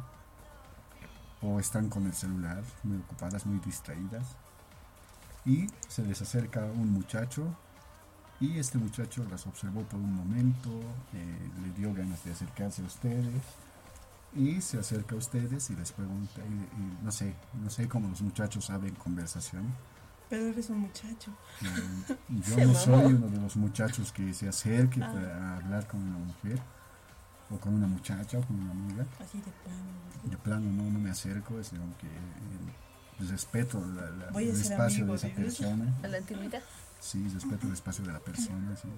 o están con el celular, muy ocupadas, muy distraídas. Y se les acerca un muchacho y este muchacho las observó por un momento, eh, le dio ganas de acercarse a ustedes y se acerca a ustedes y les pregunta, y, y no sé, no sé cómo los muchachos abren conversación. Pero eres un muchacho. Eh, yo no soy uno de los muchachos que se acerque Ah. para hablar con una mujer o con una muchacha o con una amiga. Así de plano. De plano no, no me acerco, es como que eh, respeto la- la- el espacio de esa de persona. A la intimidad. Sí, respeto el espacio de la persona. sí.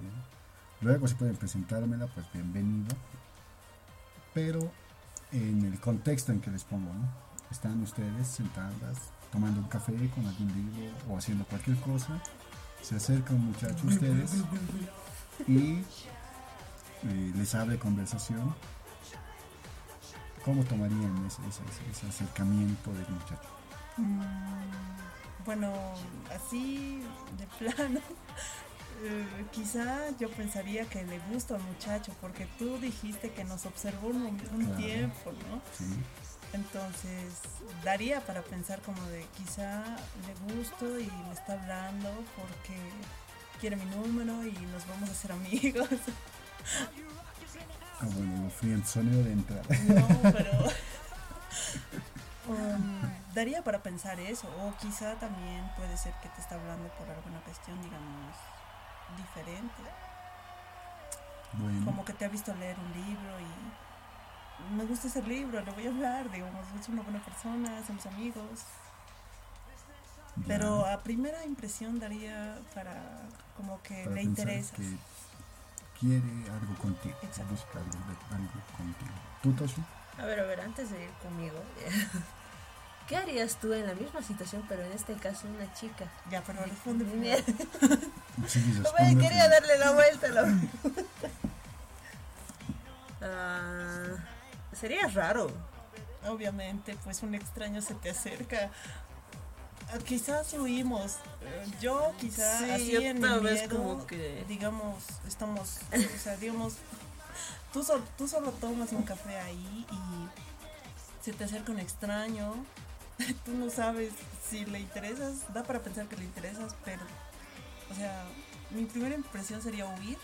Luego si pueden presentármela, pues bienvenido. Pero en el contexto en que les pongo, ¿no? Están ustedes sentadas, tomando un café con algún libro o haciendo cualquier cosa. Se acerca un muchacho a ustedes y eh, les abre conversación, ¿cómo tomarían ese, ese- acercamiento del muchacho? Mm, bueno, así de plano, eh, quizá yo pensaría que le gusta al muchacho, porque tú dijiste que nos observó un, un Claro. tiempo, ¿no? ¿Sí? Entonces, daría para pensar como de quizá le gusto y me está hablando porque quiere mi número y nos vamos a hacer amigos. Ah, bueno, lo friendzoneo de entrada. No, pero um, daría para pensar eso. O quizá también puede ser que te está hablando por alguna cuestión, digamos, diferente. Bueno, Como que te ha visto leer un libro y me gusta ese libro, le voy a hablar, digamos, es una buena persona, somos amigos. ya, Pero a primera impresión daría para como que para le interesa. que quiere algo contigo, Exacto. busca algo, algo contigo. ¿Tú, Toshi? A ver, a ver, antes de ir conmigo, ¿qué harías tú en la misma situación, pero en este caso una chica? Ya, pero responde primero. Sí, No, quería darle la vuelta. La... Ah, sería raro. Obviamente, pues un extraño se te acerca. Ah, Quizás huimos. eh, Yo quizás Sí, así yo en mi miedo, como que- digamos, estamos, o sea, digamos, tú, sol- tú solo tomas un café ahí y se te acerca un extraño. Tú no sabes si le interesas, da para pensar que le interesas, pero, o sea, mi primera impresión sería huir.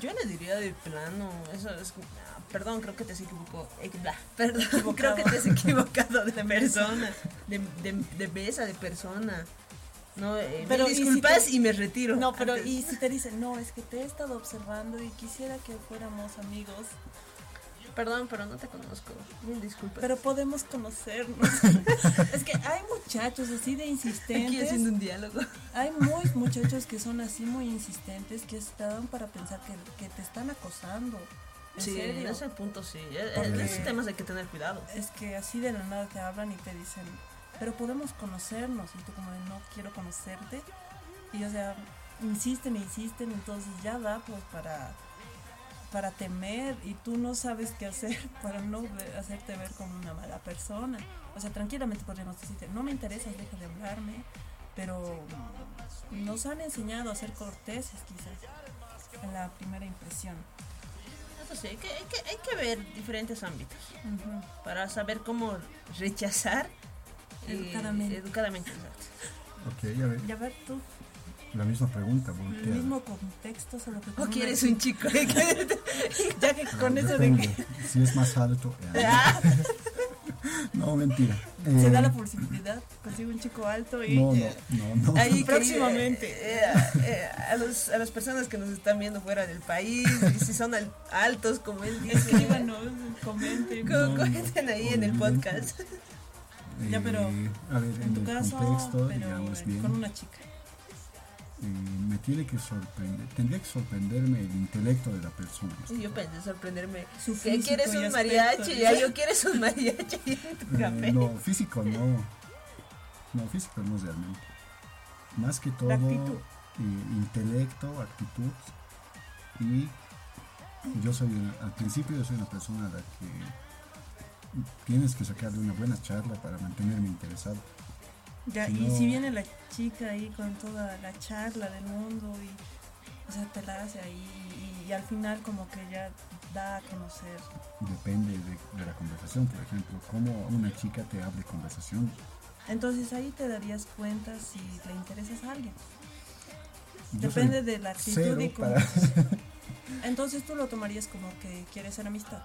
Yo le diría de plano, eso es... ah, perdón, creo que te has equivocado. eh, perdón, Equivocado. creo que te has equivocado de persona. De, de, de besa, de persona. No, eh, Pero, mil ¿y si disculpas te- y me retiro. No, pero Antes. y si te dicen, no, es que te he estado observando y quisiera que fuéramos amigos, Perdón, pero no te conozco. Mil disculpas. pero podemos conocernos. es que hay muchachos así de Aquí insistentes. haciendo un diálogo. Hay muy muchachos que son así muy insistentes que te dan para pensar que, que te están acosando. En Sí, en serio. ese punto sí. En esos temas hay que tener cuidado. Es que así de la nada te hablan y te dicen, pero podemos conocernos. Y tú como de, no quiero conocerte. Y o sea, insisten e insisten, entonces ya da pues para, para temer y tú no sabes qué hacer para no hacerte ver como una mala persona. O sea, tranquilamente podríamos decirte, no me interesas, deja de hablarme. Pero mm, nos han enseñado a ser corteses quizás en la primera impresión. Eso sí, hay que, hay que, hay que ver diferentes ámbitos Ujú. para saber cómo rechazar eh, Educadamente. educadamente, exacto. Ok, a ver, Ya ver tú, la misma pregunta, el voltea. mismo contexto, solo que ¿O una quieres un chico? Ya que con eso de que Si es más alto. eh, Ah, no, mentira. se Eh, da la posibilidad, consigo un chico alto y No, eh, no, no, no. Ahí, Próximamente. eh, eh, eh, a, los, a las personas que nos están viendo fuera del país, y si son al- altos, como él dice, escríbanos, comenten. comenten ahí en el podcast. Ya, pero, Eh, a ver, en, En tu el caso, contexto, pero digamos eh, bien, con una chica. Eh, me tiene que sorprender, tendría que sorprenderme el intelecto de la persona. Yo pensé sorprenderme. Su que quieres un mariachi? Ya yo quieres un mariachi en tu Eh, café. no, físico no. No, físico no realmente. Más que todo, actitud. eh, intelecto, actitud. Y yo soy, una- al principio yo soy una persona a la que tienes que sacarle una buena charla para mantenerme interesado. Ya, si y no- si viene la chica ahí con toda la charla del mundo y, o sea, te la hace ahí y, y al final como que ya da a conocer. Depende de, de la conversación, por ejemplo, cómo una chica te hable conversación. Entonces ahí te darías cuenta si le interesas a alguien. Yo Depende de la actitud y cómo- para- Entonces tú lo tomarías como que quieres ser amistad.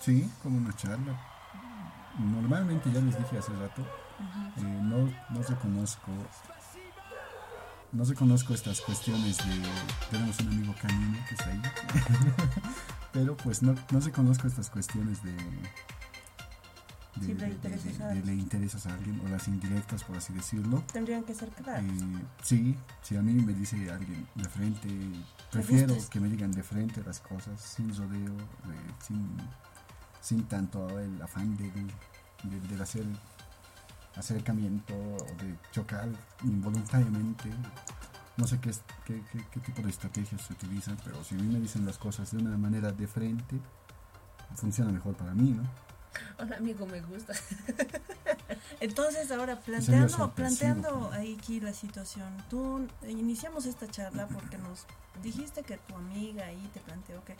Sí, como una charla. Normalmente, ya les dije hace rato, eh, no, no reconozco no reconozco estas cuestiones de tenemos un amigo canino que está ahí pero pues no, no reconozco estas cuestiones de de, Si le de- interesas de- a de alguien. le interesas a alguien o las indirectas por así decirlo Tendrían que ser claros. eh, sí, si a mí me dice alguien de frente, prefiero que me digan de frente las cosas, sin rodeo, eh, sin, sin tanto el afán del hacer acercamiento o de chocar involuntariamente. no sé qué, es- qué, qué- qué tipo de estrategias se utilizan, pero si a mí me dicen las cosas de una manera de frente, funciona mejor para mí, ¿no? Hola amigo, me gusta. Entonces ahora planteando, planteando ahí aquí la situación, tú eh, iniciamos esta charla porque nos dijiste que tu amiga ahí te planteó que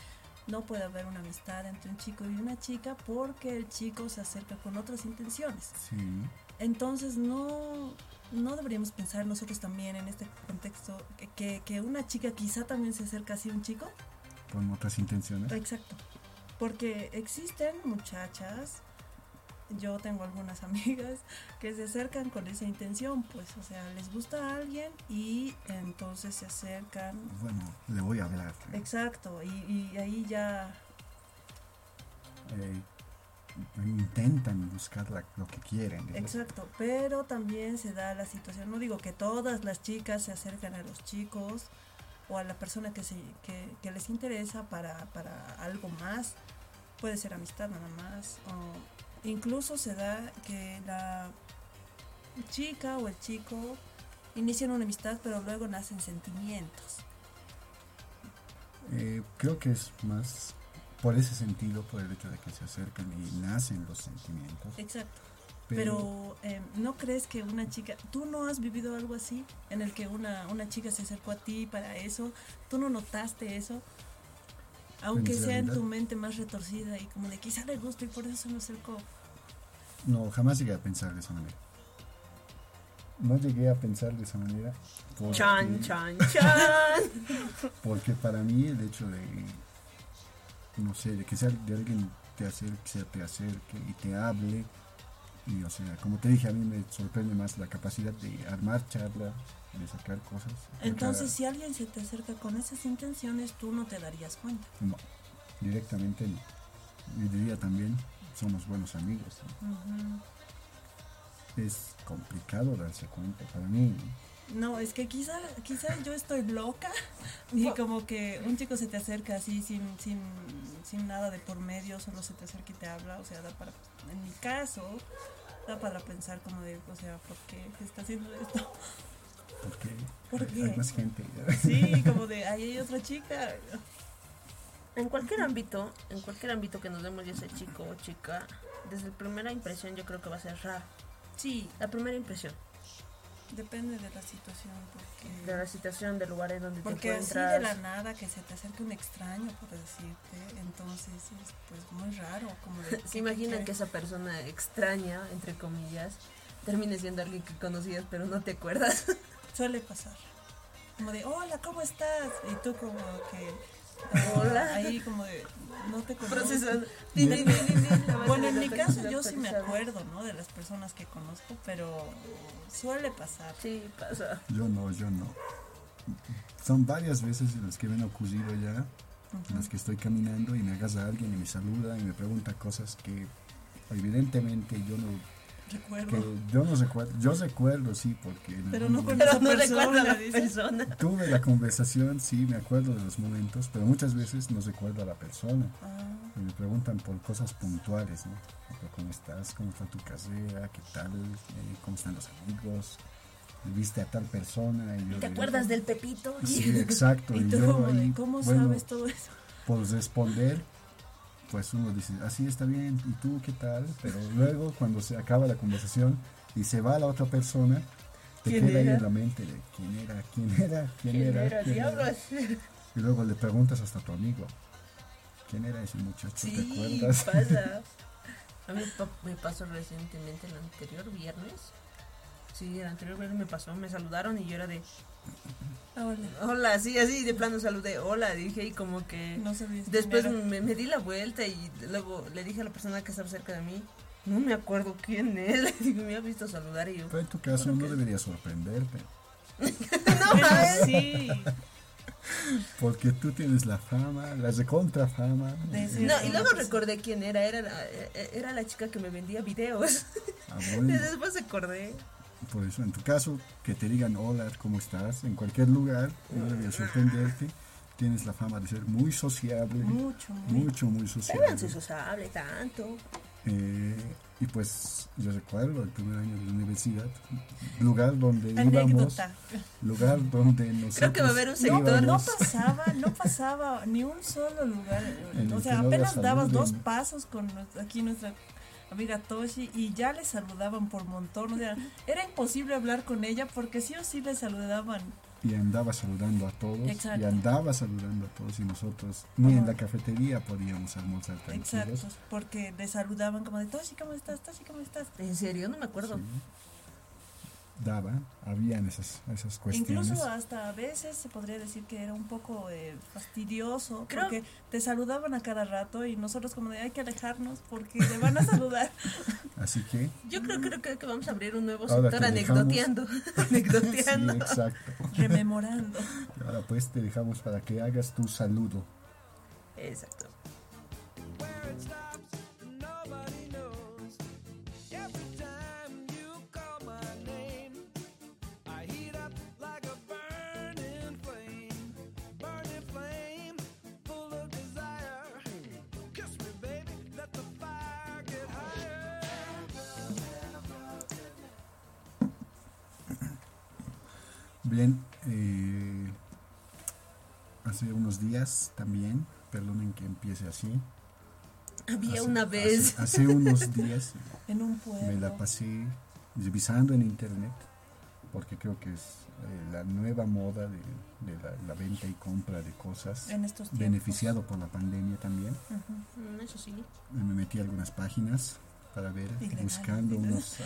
no puede haber una amistad entre un chico y una chica porque el chico se acerca con otras intenciones. Sí, Entonces no, no deberíamos pensar nosotros también en este contexto que- que, una chica quizá también se acerca así a un chico. con otras intenciones. Exacto. Porque existen muchachas, yo tengo algunas amigas que se acercan con esa intención, pues, o sea, les gusta a alguien y entonces se acercan. Bueno, le voy a hablar. Exacto, y, y ahí ya, Eh, intentan buscar la- lo que quieren. exacto, pero también se da la situación, no digo que todas las chicas se acercan a los chicos o a la persona que, se, que, que les interesa para, para algo más, puede ser amistad nada más, o incluso se da que la chica o el chico inician una amistad pero luego nacen sentimientos. Eh, creo que es más por ese sentido, por el hecho de que se acercan y nacen los sentimientos. Exacto. Pero, Pero eh, ¿no crees que una chica, tú no has vivido algo así en el que una, una chica se acercó a ti para eso? ¿Tú no notaste eso? Aunque En sea en tu mente más retorcida y como de quizá le gusta y por eso se me acercó. no, jamás llegué a pensar de esa manera. No llegué a pensar de esa manera. porque- Chan, chan, chan. Porque para mí el hecho de, no sé, de que sea de alguien te acerque, se te acerque y te hable, y o sea, como te dije, a mí me sorprende más la capacidad de armar charla, de sacar cosas. Entonces, si alguien se te acerca con esas intenciones, tú no te darías cuenta. No, directamente no. Y diría también, somos buenos amigos. Es complicado darse cuenta para mí. ¿no? No, es que quizá, quizá yo estoy loca y como que un chico se te acerca así sin, sin, sin nada de por medio, solo se te acerca y te habla, o sea, da para, en mi caso, da para pensar como de, o sea, ¿por qué se está haciendo esto? ¿Por hay- qué? hay más gente. Sí, como de, ahí hay otra chica. En cualquier ámbito, en cualquier ámbito que nos demos ya sea chico o chica, desde la primera impresión yo creo que va a ser raro. Sí, La primera impresión depende de la situación, porque... de la situación, del lugar en donde te Porque así encuentras. de la nada que se te acerque un extraño, por decirte, entonces es pues muy raro. Como de, ¿Se imaginan ¿qué? que esa persona extraña, entre comillas, termine siendo alguien que conocías pero no te acuerdas? Suele pasar. Como de, hola, ¿cómo estás? Y tú como que... Hola. Ahí como de, no te. Procesando. Bueno, en mi caso yo sí me acuerdo, ¿no? De las personas que conozco, pero suele pasar. Sí, pasa. Yo no, yo no. Son varias veces en las que me han ocurrido ya, en las que estoy caminando y me agarra alguien y me saluda y me pregunta cosas que evidentemente yo no, Recuerdo. que yo no recuerdo. Yo recuerdo, sí, porque Pero no momento Pero no Esa recuerdo a la persona, tuve la conversación, sí, me acuerdo de los momentos, pero muchas veces no recuerdo a la persona. Ah, Y me preguntan por cosas puntuales, ¿no? ¿Cómo estás? ¿Cómo fue tu carrera? ¿Qué tal? Eh, ¿Cómo están los amigos? ¿Viste a tal persona? Y yo ¿Te acuerdas del Pepito? Sí, exacto. y Y, tú yo ¿cómo bueno, sabes todo eso? por responder, pues uno dice, así está bien, ¿y tú qué tal? Pero luego cuando se acaba la conversación y se va la otra persona, te ¿Quién queda ahí en la mente de quién era, quién era, quién, ¿Quién era, era? quién. Y luego le preguntas hasta a tu amigo, ¿quién era ese muchacho? ¿Te Sí, acuerdas? pasa. A mí me pasó recientemente el anterior viernes. Sí, el anterior viernes me pasó, me saludaron y yo era de, Ah, hola. hola, sí, así de plano saludé, hola, dije y como que... No quién Después me, me di la vuelta y luego le dije a la persona que estaba cerca de mí, no me acuerdo quién es, le digo, me ha visto saludar y yo, Pero en tu caso no debería sorprenderte, no mames. sí. porque tú tienes la fama, la recontra fama. No, y luego recordé quién era, era la, eh, era la chica que me vendía videos. ah, bueno. después recordé. Por eso, en tu caso, que te digan hola, ¿cómo estás? En cualquier lugar, no debería sorprenderte. Tienes la fama de ser muy sociable, Mucho, mucho. muy Pero no sociable. sociable tanto. Eh, y pues yo recuerdo el primer año de la universidad, lugar donde íbamos, Anécdota. lugar donde nosotros Creo que va a haber un sector. no íbamos. pasaba, no pasaba ni un solo lugar. O sea, apenas dabas dos pasos con aquí nuestra amiga Toshi y ya le saludaban por montón. O sea, era imposible hablar con ella porque sí o sí le saludaban. y andaba saludando a todos Exacto. y andaba saludando a todos y nosotros ni en la cafetería podíamos almorzar tranquilos. Exacto, porque le saludaban como de Toshi, ¿cómo estás? Toshi, ¿cómo estás? En serio, no me acuerdo. Sí. Daba, habían esas, esas cuestiones. Incluso hasta a veces se podría decir que era un poco eh, fastidioso Creo- porque te saludaban a cada rato y nosotros como de hay que alejarnos porque le van a saludar. Así que, Yo creo, creo, creo que vamos a abrir un nuevo sector te dejamos. anecdoteando. sí, anecdoteando. exacto. rememorando. Ahora pues te dejamos para que hagas tu saludo. Exacto. Eh, hace unos días también, perdonen que empiece así. Había hace- una vez. Hace, hace unos días En un pueblo. me la pasé revisando en internet, porque creo que es eh, la nueva moda de, de la, la venta y compra de cosas, En estos beneficiado por la pandemia también. Mm, Eso sí. Me metí a algunas páginas para ver, Ilegal, buscando ilegal. unos,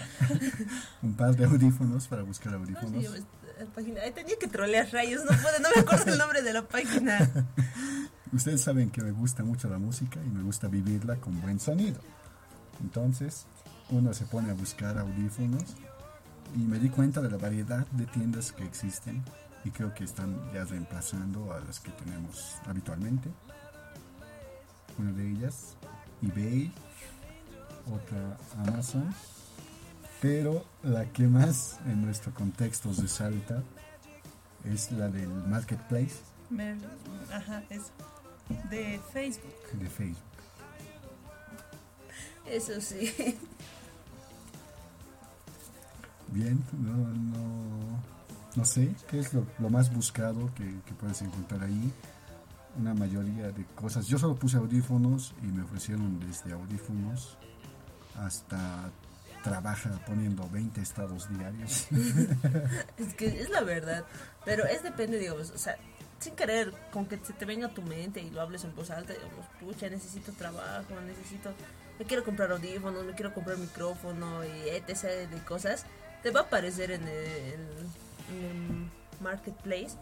un par de audífonos, para buscar No, sí, audífonos. yo, esta página. Ay, tenía que trolear rayos, no puedo, no me acuerdo el nombre de la página. Ustedes saben que me gusta mucho la música y me gusta vivirla con buen sonido. Entonces, uno se pone a buscar audífonos y me di cuenta de la variedad de tiendas que existen y creo que están ya reemplazando a las que tenemos habitualmente. Una de ellas, eBay, otra Amazon, pero la que más en nuestro contexto resalta es la del Marketplace ajá, eso. De Facebook. de Facebook. Eso sí. Bien, no, no, no sé qué es lo, lo más buscado que, que puedes encontrar ahí. Una mayoría de cosas. Yo solo puse audífonos y me ofrecieron desde audífonos hasta trabaja poniendo 20 estados diarios. Es que es la verdad. Pero es depende, digamos, o sea, sin querer, con que se te venga a tu mente y lo hables en voz alta, digamos, pucha, necesito trabajo, necesito, me quiero comprar audífonos, me quiero comprar micrófono y etc. de cosas, te va a aparecer en el, en el marketplace.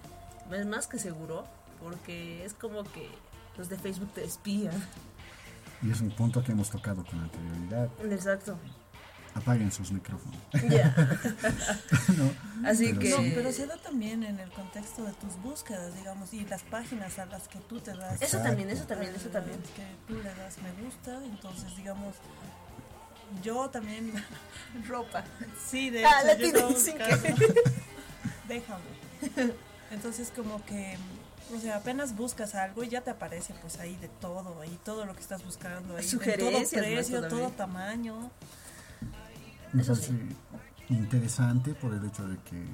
Es más que seguro, porque es como que los de Facebook te espían. y es un punto que hemos tocado con anterioridad. Exacto. Apaguen sus micrófonos. Ya. ¿no? Así Pero que. No, pero se da también en el contexto de tus búsquedas, digamos, y las páginas a las que tú te das. Eso también, eso también, eso a también. las Que tú le das me gusta, entonces, digamos, yo también, Ropa. sí, de Ah, hecho, la yo tiene estaba sin buscando. Déjame. Entonces, como que, o sea, apenas buscas algo y ya te aparece, pues ahí de todo, ahí todo lo que estás buscando, ahí de todo precio, todo tamaño. Me parece interesante por el hecho de que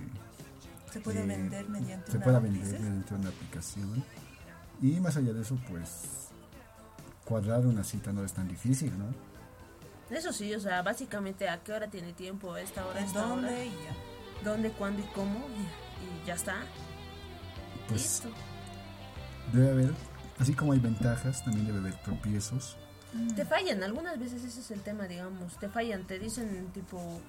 Se puede eh, vender mediante se una pueda vender dices. mediante una aplicación y más allá de eso pues cuadrar una cita no es tan difícil no Eso sí, o sea, básicamente a qué hora tiene tiempo, esta hora, a ¿En esta dónde? hora, Y ya. dónde, cuándo y cómo, y, y ya está. pues Listo. debe haber así como hay ventajas también debe haber tropiezos Te fallan, algunas veces ese es el tema, digamos, te fallan, te dicen tipo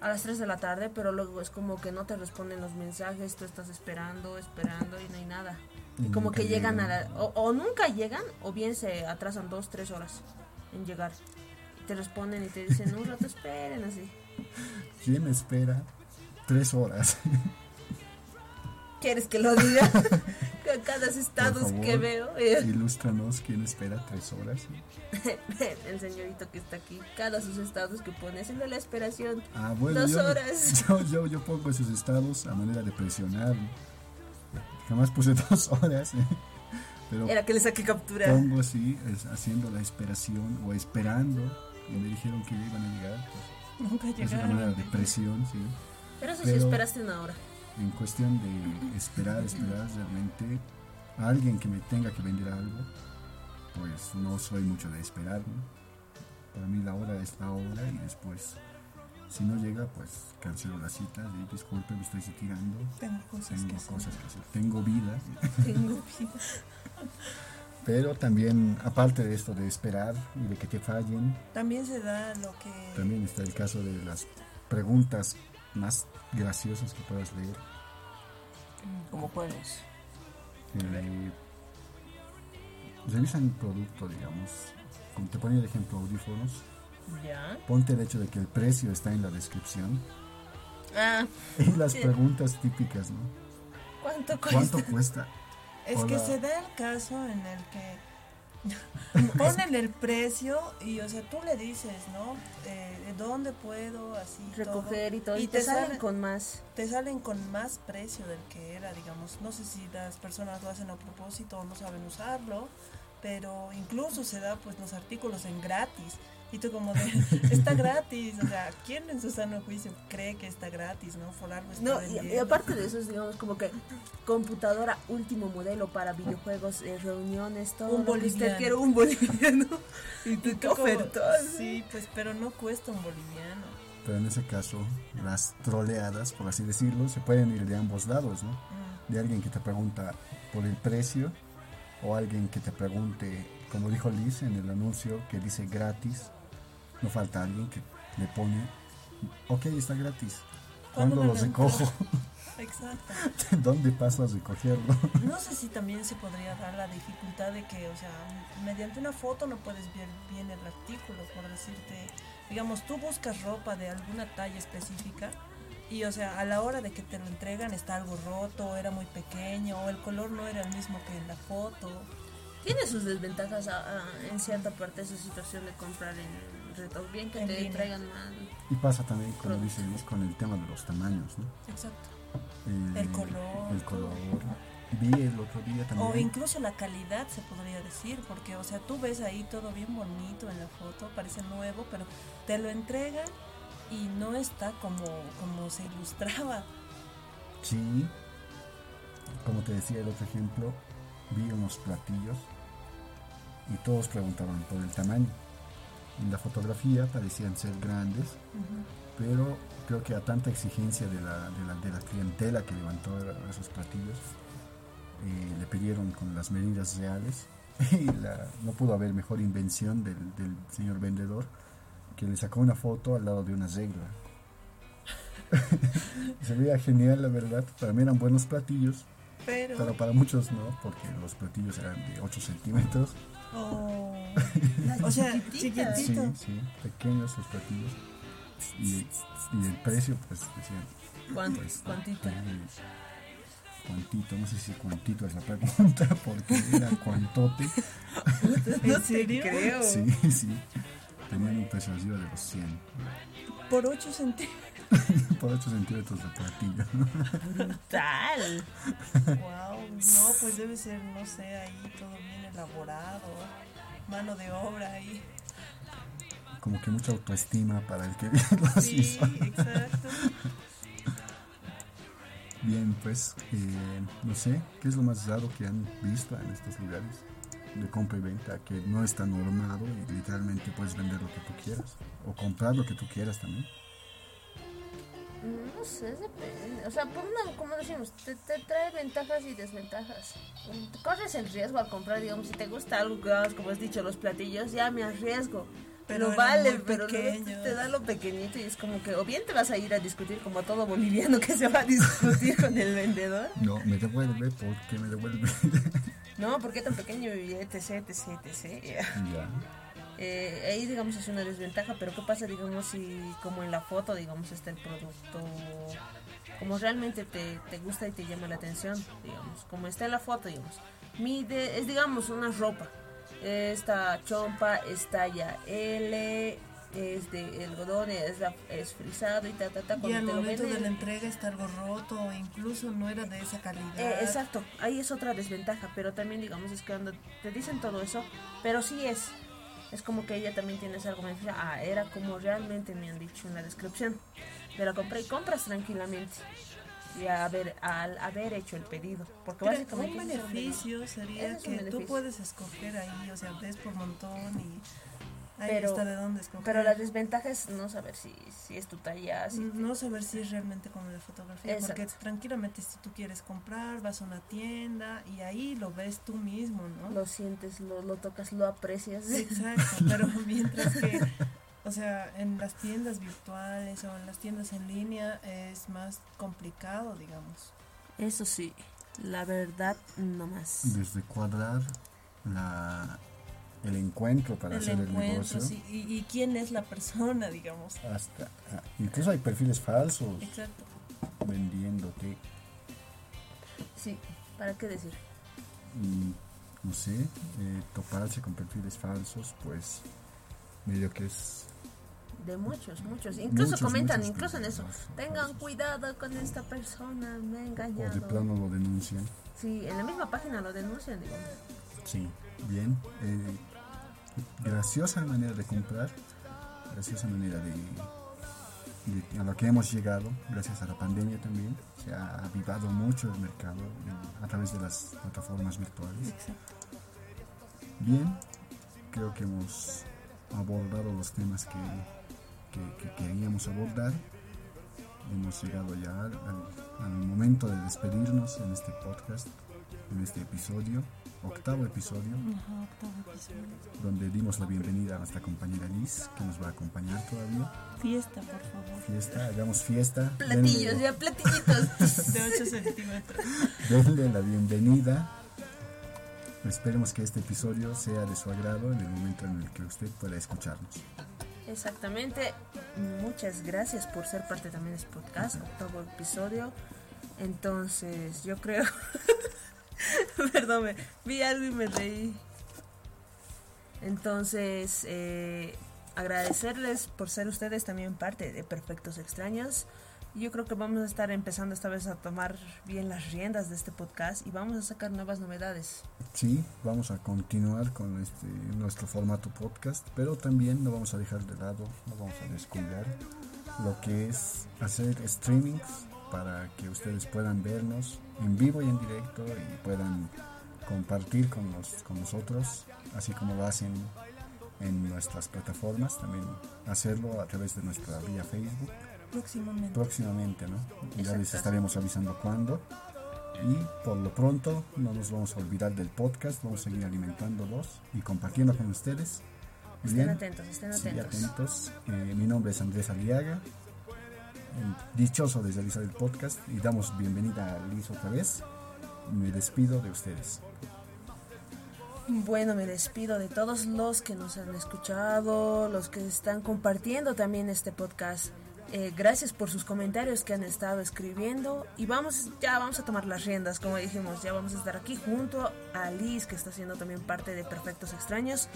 a las 3 de la tarde, pero luego es como que no te responden los mensajes, tú estás esperando, esperando y no hay nada. Y como que llegan a llegan. la, o, o nunca llegan o bien se atrasan dos, tres horas en llegar. Y te responden y te dicen, un rato esperen, así. quién espera tres horas ¿Quieres que lo diga? Cada favor. que veo. eh, ilústranos quién espera tres horas el señorito que está aquí, cada sus estados que pone, haciendo la esperación. ah bueno Dos yo, horas. yo, yo yo pongo esos estados a manera de presionar jamás puse dos horas ¿eh? pero Era que le saque captura. pongo así es haciendo la esperación o esperando y me dijeron que ya iban a llegar, pues Nunca es una llegaron. manera de presión, sí. Pero eso sí Pero- esperaste una hora. En cuestión de esperar, esperar realmente a alguien que me tenga que vender algo, pues no soy mucho de esperar, ¿no? Para mí la hora es la hora y después, si no llega, pues cancelo la cita, y disculpe, me estoy retirando, Tengo cosas tengo que hacer. cosas que hacer, tengo vida. Tengo Pero también, aparte de esto de esperar y de que te fallen, También se da lo que... también está el caso de las preguntas más graciosas que puedas leer. como juegos. Eh, revisan el producto, digamos. Como te ponía el ejemplo audífonos, Ya. ponte el hecho de que el precio está en la descripción Ah, y las Sí. preguntas típicas, ¿no? ¿cuánto cuesta? ¿Cuánto cuesta? Es que se da el caso en el que ponen el precio y, o sea, tú le dices, ¿no? Eh, ¿Dónde puedo? Así. Recoger y todo. Y, Y te, te salen sale- con más. Te salen con más precio del que era, digamos. No sé si las personas lo hacen a propósito o no saben usarlo, pero incluso se da pues los artículos en gratis. Y tú como de, está gratis, o sea, ¿quién en su sano juicio cree que está gratis, no? Por algo está No, y, aparte de eso, es digamos como que computadora último modelo para videojuegos, eh, reuniones, todo. Un lo que usted boliviano. quiere, un boliviano. y tú, tú como, ofertón. Sí, pues, pero no cuesta un boliviano. Pero en ese caso, las troleadas, por así decirlo, se pueden ir de ambos lados, ¿no? De alguien que te pregunta por el precio o alguien que te pregunte, como dijo Liz en el anuncio, que dice gratis. No falta alguien que le pone, ok, está gratis. ¿Cuándo ¿Cuándo me lo recojo? Exacto. ¿Dónde paso a recogerlo? No sé si también se podría dar la dificultad de que, o sea, mediante una foto no puedes ver bien el artículo, por decirte, digamos, tú buscas ropa de alguna talla específica y, o sea, a la hora de que te lo entregan está algo roto, o era muy pequeño, o el color no era el mismo que en la foto. Tiene sus desventajas ah, ah, en cierta parte esa situación de comprar en reto. Bien que En te línea. traigan mal. Y pasa también, como con el tema de los tamaños, ¿no? Exacto. Eh, El color, El color. Vi el otro día también. O incluso la calidad se podría decir, porque, o sea, tú ves ahí todo bien bonito en la foto, parece nuevo, pero te lo entregan y no está como, como se ilustraba. Sí, como te decía el otro ejemplo, vi unos platillos y todos preguntaban por el tamaño. En la fotografía parecían ser grandes, pero creo que a tanta exigencia de la, de la, de la clientela que levantó esos platillos, eh, le pidieron con las medidas reales y la- no pudo haber mejor invención del, del señor vendedor que le sacó una foto al lado de una regla. Se veía genial, la verdad. Para mí eran buenos platillos, Pero, pero para muchos no, porque los platillos eran de 8 centímetros. Oh, o sea, chiquititas. Sí, sí, pequeños los platillos. Y, y el precio, pues decían, ¿Cuánto? pues, ¿Cuántito? eh, cuantito, no sé si cuantito es la pregunta, porque era cuantote. ¿En serio? Creo. Sí, sí. Tenían un precio arriba de los 100, Por 8 centímetros. por 8 centímetros de platillo. Tal. Wow, no, pues debe ser, no sé, ahí todo bien elaborado, mano de obra ahí. Como que mucha autoestima para el que los Sí, hizo. exacto. Bien, pues, eh, no sé, ¿qué es lo más raro que han visto en estos lugares de compra y venta? Que no está normado y literalmente puedes vender lo que tú quieras. O comprar lo que tú quieras también. No sé, depende. O sea, por una, como decimos, te, te trae ventajas y desventajas. Corres el riesgo a comprar, digamos, si te gusta algo, como has dicho, los platillos, ya me arriesgo. Pero vale, pero luego te da lo pequeñito y es como que o bien te vas a ir a discutir como todo boliviano que se va a discutir con el vendedor. No, me devuelve, ¿por qué me devuelve? No, ¿por qué tan pequeño? Y etc, etc, etc. ya. Eh, ahí digamos es una desventaja, pero ¿qué pasa digamos si como en la foto digamos está el producto como realmente te, te gusta y te llama la atención, digamos, como está en la foto, digamos. Mide, es digamos una ropa. Esta chompa es talla L, es de algodón, es, la- es frisado y ta ta ta Y al te lo momento de la entrega está algo roto, incluso no era de esa calidad. Eh, exacto, ahí es otra desventaja, pero también digamos es que cuando te dicen todo eso, pero sí es. Es como que ella también tiene ese argumento. Ah, era como realmente me han dicho en la descripción. Me la compré y compras tranquilamente. Y a haber, al haber hecho el pedido. Porque Pero básicamente... un beneficio sería que tú beneficio. puedes escoger ahí, o sea, ves por montón y ahí Pero- está de dónde escoger. Pero la desventaja es no saber si, si es tu talla, si no saber si es realmente como de fotografía, porque tranquilamente si tú quieres comprar, vas a una tienda y ahí lo ves tú mismo, ¿no? lo sientes, lo, lo tocas, lo aprecias. Exacto, pero mientras que, o sea, en las tiendas virtuales o en las tiendas en línea es más complicado, digamos. Eso sí, la verdad no más. Desde cuadrar la, el encuentro para el hacer el encuentro, negocio sí, y, y quién es la persona, digamos. hasta ah, incluso hay perfiles falsos Exacto. vendiéndote Sí, ¿para qué decir? y no sé eh, toparse con perfiles falsos pues medio que es De muchos, muchos. Incluso Muchos, comentan, muchos incluso en eso. falsos, Tengan falsos. cuidado con esta persona, me ha o de engañado. plano lo denuncian Sí, en la misma página lo denuncian, digamos. Sí, bien. Eh, graciosa manera de comprar, graciosa manera de, de- a lo que hemos llegado, gracias a la pandemia también. Se ha avivado mucho el mercado en- a través de las plataformas virtuales. Bien, creo que hemos abordado los temas que, que- que queríamos abordar. Hemos llegado ya al momento de despedirnos en este podcast, en este episodio, octavo episodio Ajá, octavo episodio. donde dimos la bienvenida a nuestra compañera Liz, que nos va a acompañar todavía. Fiesta, por favor. Fiesta, hagamos fiesta. Platillos, Denle, ya platillitos. De 8 centímetros. denle la bienvenida. Esperemos que este episodio sea de su agrado en el momento en el que usted pueda escucharnos. Exactamente. Muchas gracias por ser parte también de este podcast, octavo episodio. Entonces, yo creo. Perdón, me- vi algo y me reí. Entonces, eh, agradecerles por ser ustedes también parte de Perfectos Extraños. Yo creo que vamos a estar empezando esta vez a tomar bien las riendas de este podcast y vamos a sacar nuevas novedades. Sí, vamos a continuar con este nuestro formato podcast, pero también no vamos a dejar de lado, no vamos a descuidar lo que es hacer streamings para que ustedes puedan vernos en vivo y en directo y puedan compartir con, nos- con nosotros, así como lo hacen en nuestras plataformas, también hacerlo a través de nuestra vía Facebook Próximamente. próximamente, ¿no? Ya les estaremos avisando cuándo. Y por lo pronto no nos vamos a olvidar del podcast, vamos a seguir alimentándolos y compartiendo con ustedes. Estén Bien, atentos, estén sí, atentos. atentos. Eh, mi nombre es Andrés Aliaga, dichoso de realizar el podcast y damos bienvenida a Liz otra vez. Me despido de ustedes. Bueno, me despido de todos los que nos han escuchado, los que están compartiendo también este podcast. Eh, gracias por sus comentarios que han estado escribiendo y vamos ya vamos a tomar las riendas, como dijimos, ya vamos a estar aquí junto a Liz que está siendo también parte de Perfectos Extraños.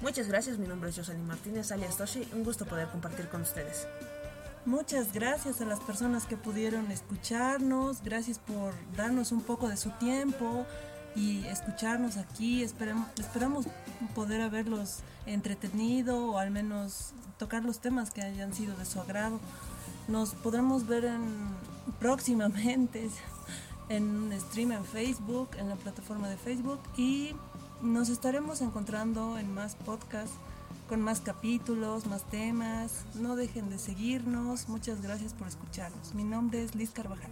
Muchas gracias, mi nombre es Jocelyn Martínez, alias Toshi, un gusto poder compartir con ustedes. Muchas gracias a las personas que pudieron escucharnos, gracias por darnos un poco de su tiempo y escucharnos aquí. Esperem- esperamos poder haberlos entretenido o al menos tocar los temas que hayan sido de su agrado. Nos podremos ver en, próximamente en un stream en Facebook, en la plataforma de Facebook y nos estaremos encontrando en más podcasts con más capítulos, más temas. No dejen de seguirnos. Muchas gracias por escucharnos. Mi nombre es Liz Carvajal.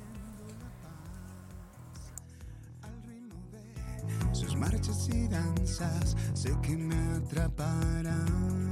sé que me atraparán.